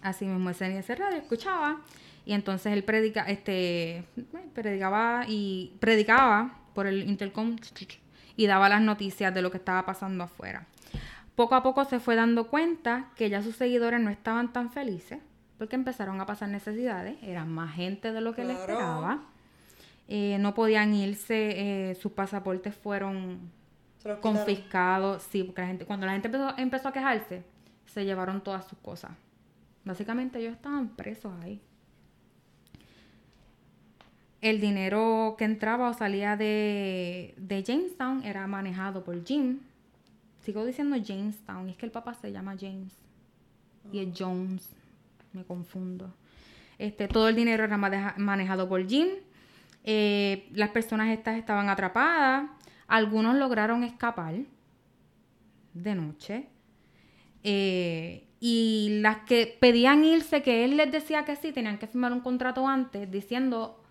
Así mismo tenía ese radio, escuchaba, y entonces él predica, este, eh, predicaba y predicaba por el intercom y daba las noticias de lo que estaba pasando afuera. Poco a poco se fue dando cuenta que ya sus seguidores no estaban tan felices, porque empezaron a pasar necesidades, eran más gente de lo que él Claro. esperaba. Eh, no podían irse, eh, sus pasaportes fueron confiscados, sí, porque la gente, cuando la gente empezó, empezó a quejarse, se llevaron todas sus cosas. Básicamente ellos estaban presos ahí. El dinero que entraba o salía de, de Jamestown era manejado por Jim. Sigo diciendo Jamestown, es que el papá se llama James. Y es Jones. Me confundo. Este, todo el dinero era maneja- manejado por Jim. Eh, las personas estas estaban atrapadas, algunos lograron escapar de noche. Eh, y las que pedían irse, que él les decía que sí, tenían que firmar un contrato antes diciendo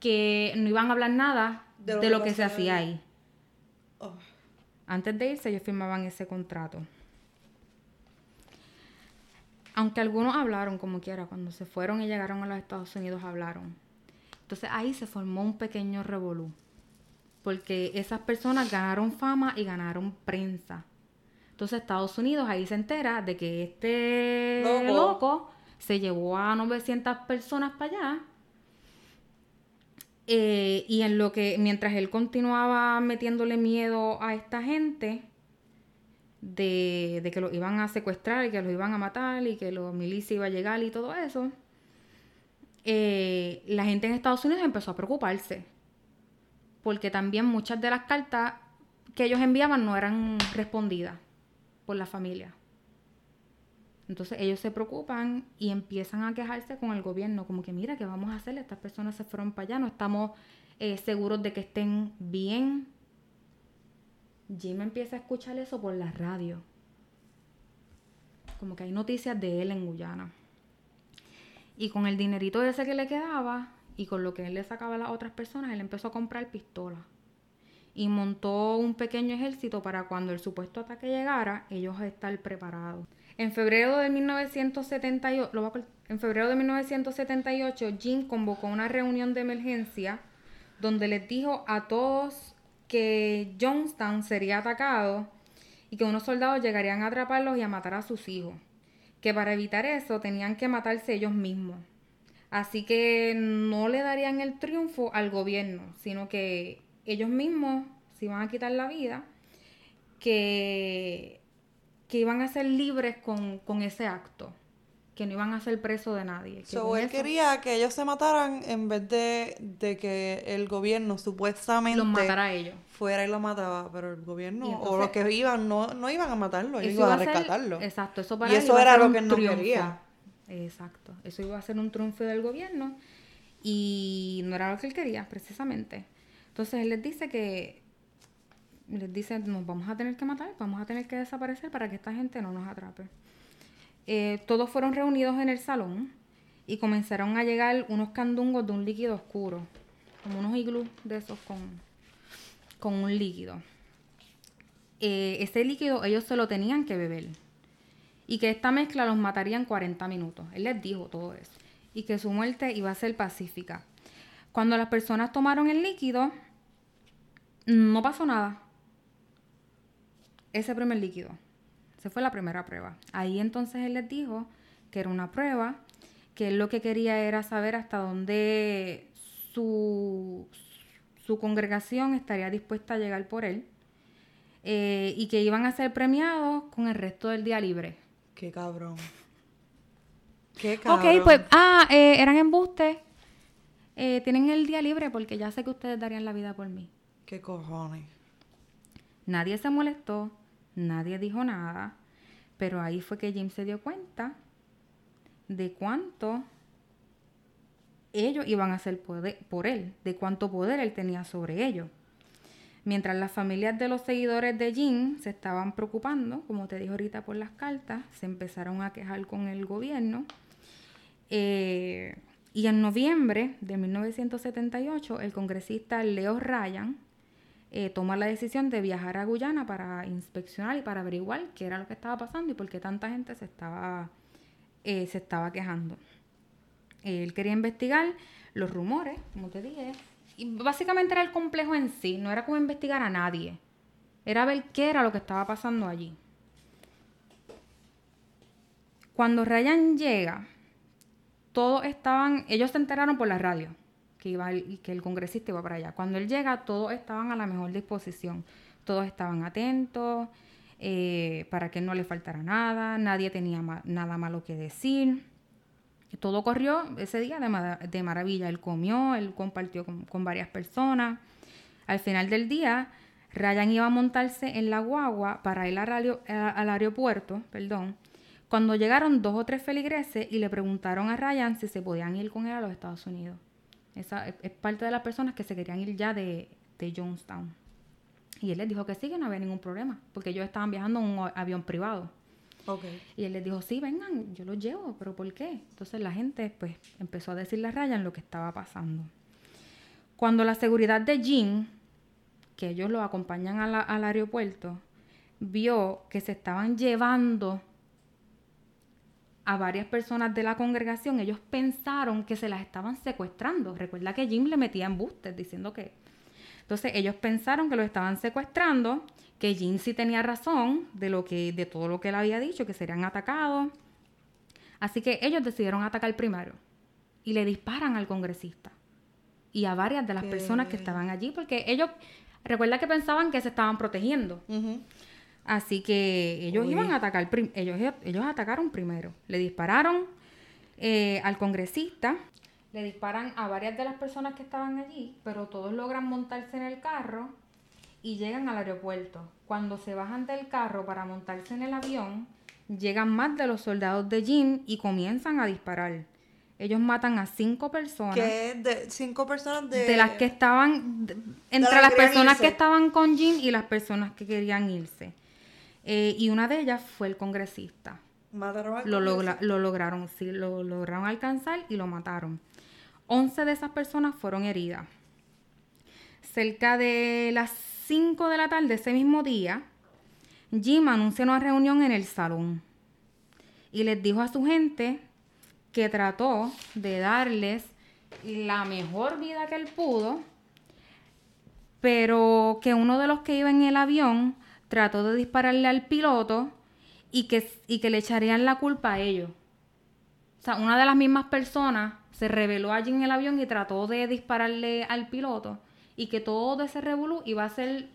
que no iban a hablar nada de lo, que, se hacía ahí. Oh. Antes de irse, ellos firmaban ese contrato. Aunque algunos hablaron como quiera, cuando se fueron y llegaron a los Estados Unidos hablaron. Entonces ahí se formó un pequeño revolú. Porque esas personas ganaron fama y ganaron prensa. Entonces Estados Unidos ahí se entera de que este loco, se llevó a 900 personas para allá. Eh, y en lo que, mientras él continuaba metiéndole miedo a esta gente, de, que lo iban a secuestrar y que los iban a matar y que la milicia iba a llegar y todo eso, eh, la gente en Estados Unidos empezó a preocuparse. Porque también muchas de las cartas que ellos enviaban no eran respondidas por la familia. Entonces ellos se preocupan y empiezan a quejarse con el gobierno, como que mira, ¿qué vamos a hacer? Estas personas se fueron para allá, no estamos eh, seguros de que estén bien. Jim empieza a escuchar eso por la radio. Como que hay noticias de él en Guyana. Y con el dinerito ese que le quedaba y con lo que él le sacaba a las otras personas, él empezó a comprar pistolas y montó un pequeño ejército para cuando el supuesto ataque llegara, ellos estar preparados. En febrero de 1978, en febrero de 1978, Jim convocó una reunión de emergencia donde les dijo a todos que Johnstown sería atacado y que unos soldados llegarían a atraparlos y a matar a sus hijos. Que para evitar eso tenían que matarse ellos mismos. Así que no le darían el triunfo al gobierno, sino que ellos mismos se iban a quitar la vida, que, que iban a ser libres con, ese acto, que no iban a ser presos de nadie. So, él quería que ellos se mataran en vez de, que el gobierno supuestamente los matara a ellos. Fuera y lo mataba, pero el gobierno o los que iban no, iban a matarlo, ellos iban a rescatarlo. exacto, eso para Y eso era lo que él no quería. Exacto, eso iba a ser un triunfo del gobierno y no era lo que él quería, precisamente. Entonces él les dice que, les dice, nos vamos a tener que matar, vamos a tener que desaparecer para que esta gente no nos atrape. Eh, todos fueron reunidos en el salón y comenzaron a llegar unos candungos de un líquido oscuro, como unos iglús de esos con, con un líquido. Eh, ese líquido ellos se lo tenían que beber y que esta mezcla los mataría en 40 minutos. Él les dijo todo eso y que su muerte iba a ser pacífica. Cuando las personas tomaron el líquido, no pasó nada. Ese primer líquido. Esa fue la primera prueba. Ahí entonces él les dijo que era una prueba, que él lo que quería era saber hasta dónde su, su congregación estaría dispuesta a llegar por él. Eh, y que iban a ser premiados con el resto del día libre. Qué cabrón. Qué cabrón. Ok, pues, ah, eh, eran embustes. Eh, tienen el día libre porque ya sé que ustedes darían la vida por mí. ¿Qué cojones? Nadie se molestó, nadie dijo nada, pero ahí fue que Jim se dio cuenta de cuánto ellos iban a hacer por él, de cuánto poder él tenía sobre ellos. Mientras las familias de los seguidores de Jim se estaban preocupando, como te dije ahorita por las cartas, se empezaron a quejar con el gobierno. Eh, y en noviembre de 1978, el congresista Leo Ryan eh, toma la decisión de viajar a Guyana para inspeccionar y para averiguar qué era lo que estaba pasando y por qué tanta gente se estaba, eh, se estaba quejando. Él quería investigar los rumores, como te dije, y básicamente era el complejo en sí, no era como investigar a nadie, era ver qué era lo que estaba pasando allí. Cuando Ryan llega, todos estaban, ellos se enteraron por la radio que iba el, que el congresista iba para allá. Cuando él llega, todos estaban a la mejor disposición, todos estaban atentos eh, para que no le faltara nada, nadie tenía nada malo que decir. Todo corrió ese día de, maravilla. Él comió, él compartió con, varias personas. Al final del día, Ryan iba a montarse en la guagua para ir al, al aeropuerto, perdón, cuando llegaron dos o tres feligreses y le preguntaron a Ryan si se podían ir con él a los Estados Unidos. Esa es, parte de las personas que se querían ir ya de, de Jonestown. Y él les dijo que sí, que no había ningún problema, porque ellos estaban viajando en un avión privado. Ok. Y él les dijo, sí, vengan, yo los llevo, pero ¿por qué? Entonces la gente pues empezó a decirle a Ryan lo que estaba pasando. Cuando la seguridad de Jim, que ellos lo acompañan la- al aeropuerto, vio que se estaban llevando a varias personas de la congregación, ellos pensaron que se las estaban secuestrando. Recuerda que Jim le metía embustes diciendo que... Entonces ellos pensaron que lo estaban secuestrando, que Jim sí tenía razón de, lo que, de todo lo que él había dicho, que serían atacados. Así que ellos decidieron atacar primero y le disparan al congresista y a varias de las personas que estaban allí, porque ellos, recuerda que pensaban que se estaban protegiendo. Así que ellos Uy. iban a atacar, ellos, ellos atacaron primero. Le dispararon eh, al congresista, le disparan a varias de las personas que estaban allí, pero todos logran montarse en el carro y llegan al aeropuerto. Cuando se bajan del carro para montarse en el avión, llegan más de los soldados de Jim y comienzan a disparar. Ellos matan a cinco personas es de cinco personas de... de las que estaban de- entre las personas irse. que estaban con Jim y las personas que querían irse. Eh, y una de ellas fue el congresista. Mataron al Lo, logra- congresista. lo lograron, sí, lo lograron alcanzar y lo mataron. 11 de esas personas fueron heridas. Cerca de las 5 de la tarde ese mismo día, Jim anuncia una reunión en el salón y les dijo a su gente que trató de darles la mejor vida que él pudo, pero que uno de los que iba en el avión trató de dispararle al piloto y que, y que le echarían la culpa a ellos. O sea, una de las mismas personas se rebeló allí en el avión y trató de dispararle al piloto y que todo ese revolú iba a ser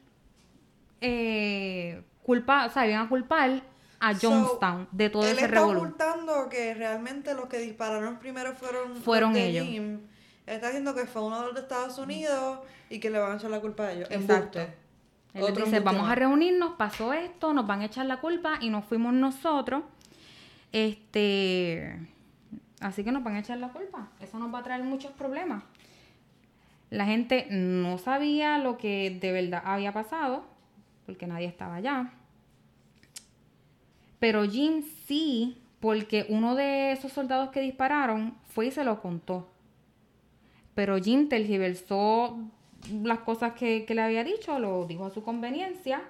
eh, culpa, o sea, iban a culpar a So, Jonestown de todo él ese está revolú. ocultando que realmente los que dispararon primero fueron, Fueron los de ellos. Jim. Él está diciendo que fue uno de los de Estados Unidos y que le van a echar la culpa a ellos. Exacto. Embuste. Él les Otro dice, embuste vamos a reunirnos, pasó esto, nos van a echar la culpa y nos fuimos nosotros. Este, así que nos van a echar la culpa. Eso nos va a traer muchos problemas. La gente no sabía lo que de verdad había pasado, porque nadie estaba allá. Pero Jim sí, porque uno de esos soldados que dispararon fue y se lo contó. Pero Jim tergiversó las cosas que, que le había dicho, lo dijo a su conveniencia.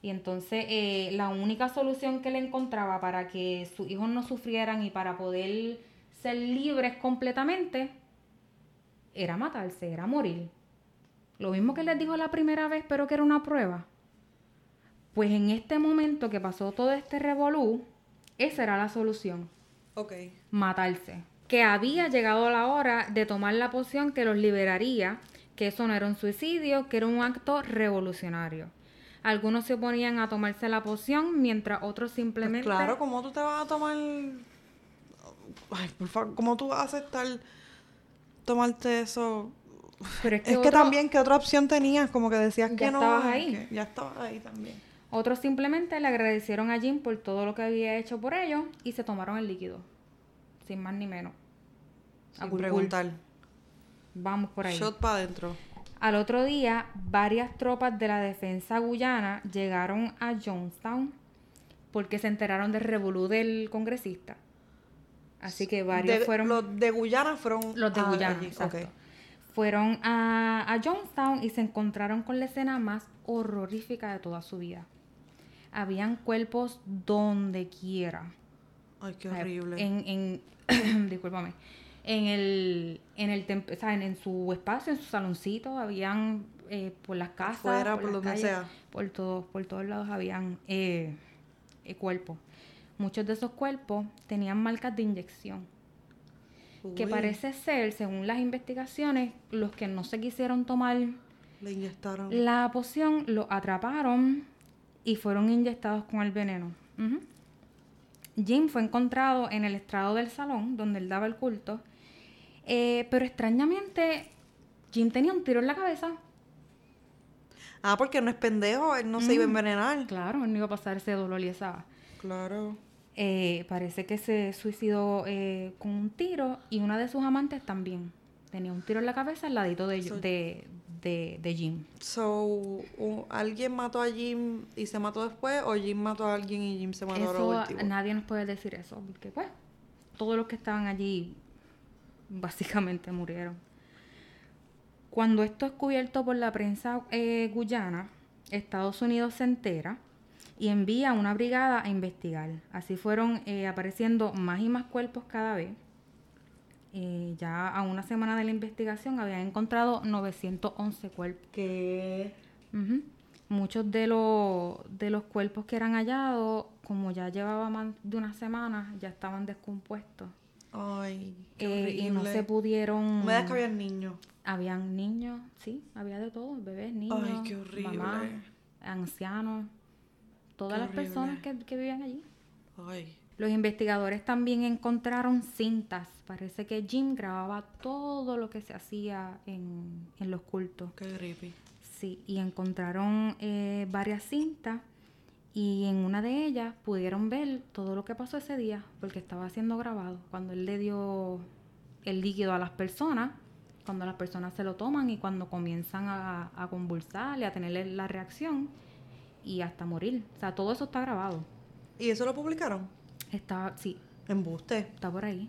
Y entonces eh, la única solución que le encontraba para que sus hijos no sufrieran y para poder ser libres completamente era matarse, era morir. Lo mismo que les dijo la primera vez, pero que era una prueba. Pues en este momento que pasó todo este revolú, esa era la solución Ok. matarse. Que había llegado la hora de tomar la poción que los liberaría, que eso no era un suicidio, que era un acto revolucionario. Algunos se oponían a tomarse la poción, mientras otros Pues simplemente... claro, ¿cómo tú te vas a tomar... Ay, por favor, ¿cómo tú vas a aceptar tomarte eso? Pero es que, Es que también, ¿qué otra opción tenías? Como que decías Ya que no. estabas ahí. ya estabas ahí también. otros simplemente le agradecieron a Jim por todo lo que había hecho por ellos y se tomaron el líquido. Sin más ni menos. A Sin culcul. preguntar. Vamos por ahí. Shot para adentro. Al otro día, varias tropas de la defensa guyana llegaron a Jonestown porque se enteraron del revolú del congresista. Así que varios De- fueron Los de Guyana fueron. los de a- Guyana, allí. exacto. Ok. Fueron a, a Jonestown y se encontraron con la escena más horrorífica de toda su vida. Habían cuerpos donde quiera. Ay, qué horrible. En, en discúlpame. En el, en el o sea, en, en su espacio, en su saloncito, habían eh, por las casas, Afuera, por las donde calles, sea. por todos, por todos lados habían eh, eh, cuerpos. Muchos de esos cuerpos tenían marcas de inyección. Que parece ser, según las investigaciones, los que no se quisieron tomar Le inyectaron. la poción, los atraparon y fueron inyectados con el veneno. Jim fue encontrado en el estrado del salón donde él daba el culto, eh, pero extrañamente Jim tenía un tiro en la cabeza. Ah, porque no es pendejo, él no se iba a envenenar. Claro, él no iba a pasar ese dolor y esa... Claro. Eh, parece que se suicidó eh, con un tiro y una de sus amantes también. Tenía un tiro en la cabeza al ladito de, de, de, de Jim. So, ¿alguien mató a Jim y se mató después? ¿O Jim mató a alguien y Jim se mató a lo Eso último? nadie nos puede decir eso, porque pues todos los que estaban allí básicamente murieron. Cuando esto es cubierto por la prensa eh, guyana, Estados Unidos se entera y envía una brigada a investigar. Así fueron eh, apareciendo más y más cuerpos cada vez. Eh, ya a una semana de la investigación habían encontrado 911 cuerpos. Muchos de los, de los cuerpos que eran hallados, como ya llevaba más de una semana, ya estaban descompuestos. Ay, qué Eh, y no se pudieron... Me que había niños. Habían niños, sí, había de todo, bebés, niños, Ay, qué horrible. mamás, ancianos, todas Qué las personas que, que vivían allí. Ay. Los investigadores también encontraron cintas. Parece que Jim grababa todo lo que se hacía en, en los cultos. Qué creepy. Sí, y encontraron eh, varias cintas y en una de ellas pudieron ver todo lo que pasó ese día porque estaba siendo grabado. Cuando él le dio el líquido a las personas, cuando las personas se lo toman y cuando comienzan a, a convulsar y a tener la reacción y hasta morir. O sea, todo eso está grabado. ¿Y eso lo publicaron? Está, sí, Embuste. está por ahí.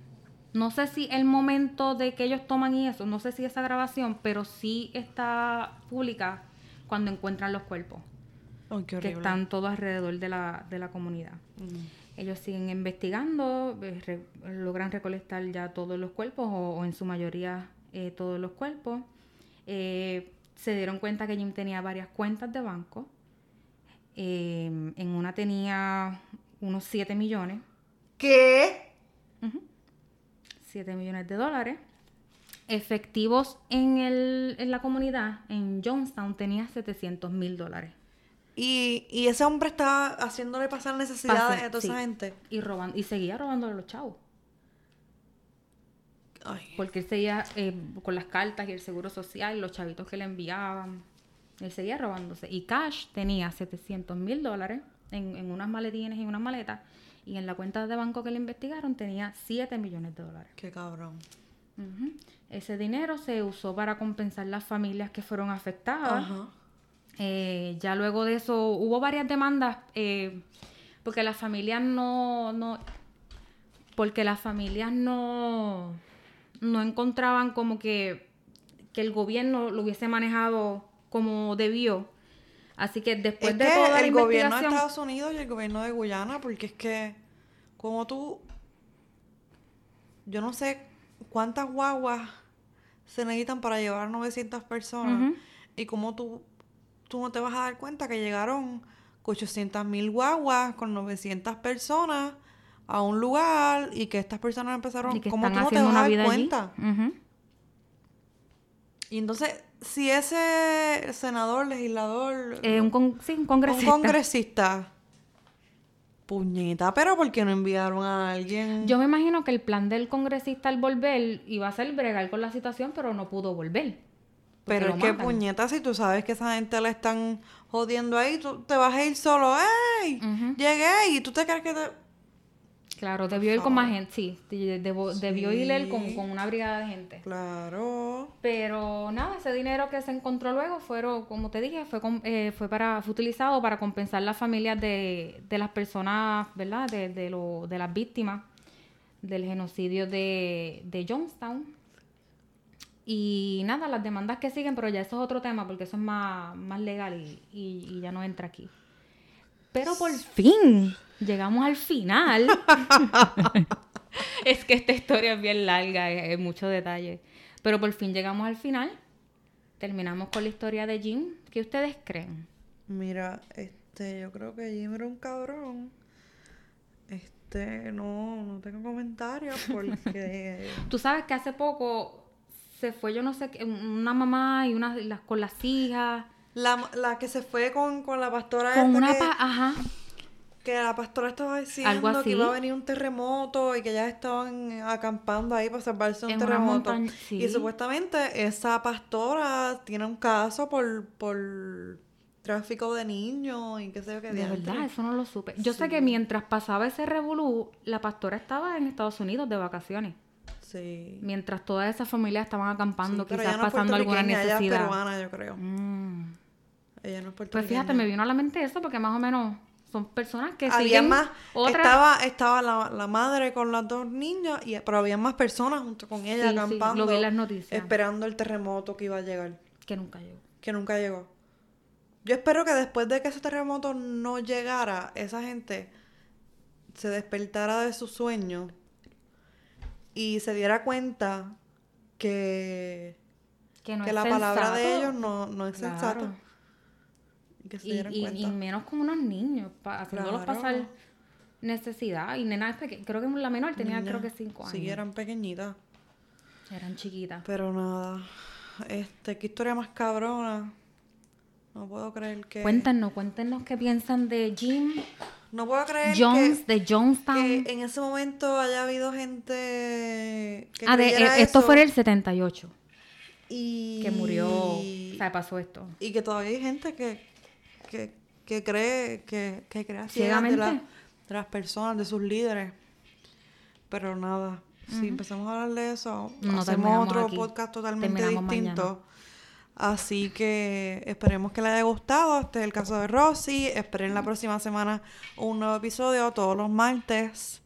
No sé si el momento de que ellos toman y eso, no sé si esa grabación, pero sí está pública cuando encuentran los cuerpos, Que están todos alrededor de la, de la comunidad. Mm. Ellos siguen investigando, eh, re- logran recolectar ya todos los cuerpos, o, o en su mayoría eh, todos los cuerpos. Eh, se dieron cuenta que Jim tenía varias cuentas de banco. Eh, en una tenía unos 7 millones. ¿Qué? 7 millones de dólares. Efectivos en, el, en la comunidad, en Johnstown, tenía 700 mil dólares. Y, y ese hombre estaba haciéndole pasar necesidades a toda sí. esa gente. Y, roban, y seguía robándole a los chavos. Ay. Porque él seguía eh, con las cartas y el seguro social los chavitos que le enviaban. Él seguía robándose. Y Cash tenía 700 mil dólares en, en unas maletines y unas maletas. Y en la cuenta de banco que le investigaron tenía 7 millones de dólares. Qué cabrón. Ese dinero se usó para compensar las familias que fueron afectadas. Ajá. Eh, ya luego de eso hubo varias demandas eh, porque las familias no, no porque las familias no no encontraban como que que el gobierno lo hubiese manejado como debió. Así que después Es de que toda la el gobierno de Estados Unidos y el gobierno de Guyana, porque es que, como tú, yo no sé cuántas guaguas se necesitan para llevar 900 personas y como tú, tú no te vas a dar cuenta que llegaron 800 mil guaguas con 900 personas a un lugar y que estas personas empezaron, como tú no te vas a dar cuenta. Ujú. Y entonces, si ese senador, legislador, Eh, un, con- sí, un un congresista congresista. Puñeta, pero ¿por qué no enviaron a alguien? Yo me imagino que el plan del congresista al volver iba a ser bregar con la situación, pero no pudo volver. Porque pero es que puñeta, si tú sabes que esa gente le están jodiendo ahí, tú te vas a ir solo. ¡Ey! Llegué y tú te crees que te... Claro, debió ir con más gente, sí. Debió ir él con, con una brigada de gente. Claro. Pero nada, ese dinero que se encontró luego fueron, como te dije, fue eh, fue para fue utilizado para compensar las familias de, de las personas, ¿verdad? De, de, lo, de las víctimas del genocidio de, de Jonestown. Y nada, las demandas que siguen, pero ya eso es otro tema porque eso es más, más legal y, y- y ya no entra aquí. Pero por fin llegamos al final. es que esta historia es bien larga, hay muchos detalles. Pero por fin llegamos al final. Terminamos con la historia de Jim. ¿Qué ustedes creen? Mira, este, yo creo que Jim era un cabrón. Este, no, no tengo comentarios porque... Tú sabes que hace poco se fue, yo no sé, qué, una mamá y una las, con las hijas. La, la que se fue con, con la pastora Con una que- pa ajá. Que la pastora estaba diciendo Algo así. que iba a venir un terremoto y que ya estaban acampando ahí para salvarse un En terremoto. Y supuestamente esa pastora tiene un caso por, por tráfico de niños y qué sé yo qué De verdad, eso no lo supe. Yo sé que mientras pasaba ese revolú, la pastora estaba en Estados Unidos de vacaciones. Sí. Mientras todas esas familias estaban acampando, Sí, quizás ella no es pasando alguna puertorriqueña, ella es necesidad. peruana, yo creo. Mm. Ella no es. Pues fíjate, me vino a la mente eso porque más o menos son personas que había siguen más otras... estaba estaba la, la madre con las dos niñas y pero había más personas junto con ella Sí, sí, acampando lo vi las noticias. esperando el terremoto que iba a llegar que nunca llegó. que nunca llegó yo espero que después de que ese terremoto no llegara esa gente se despertara de su sueño y se diera cuenta que Que no que es la palabra de ellos no, no es Claro. sensata y que se Y, dieran y- cuenta y menos con unos niños, pa- haciéndolos Claro. pasar necesidad. Y nena es pequeña, creo que la menor tenía creo que cinco años. sí eran pequeñitas Eran chiquitas. Pero nada, este, qué historia más cabrona. No puedo creer que... Cuéntanos, cuéntenos qué piensan de Jim No puedo creer Jones que, de Jonestown. que en ese momento haya habido gente que ah, de, eh, esto eso fue en el 78 y... que murió, o sea, pasó esto. Y que todavía hay gente que, que, que cree que, que de, Ciegamente. la- de las personas, de sus líderes. Pero nada, si empezamos a hablar de eso, No hacemos otro aquí. podcast totalmente Terminamos distinto. Así que esperemos que les haya gustado. Este es el caso de Rosy. Esperen la próxima semana un nuevo episodio todos los martes.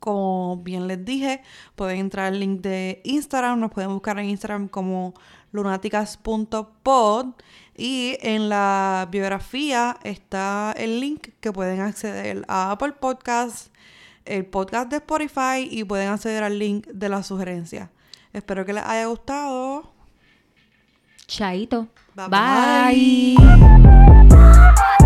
Como bien les dije, pueden entrar al link de Instagram, nos pueden buscar en Instagram como lunáticas.pod y en la biografía está el link que pueden acceder a Apple Podcasts, el podcast de Spotify y pueden acceder al link de la sugerencia. Espero que les haya gustado. Chaito. Bye, bye. bye.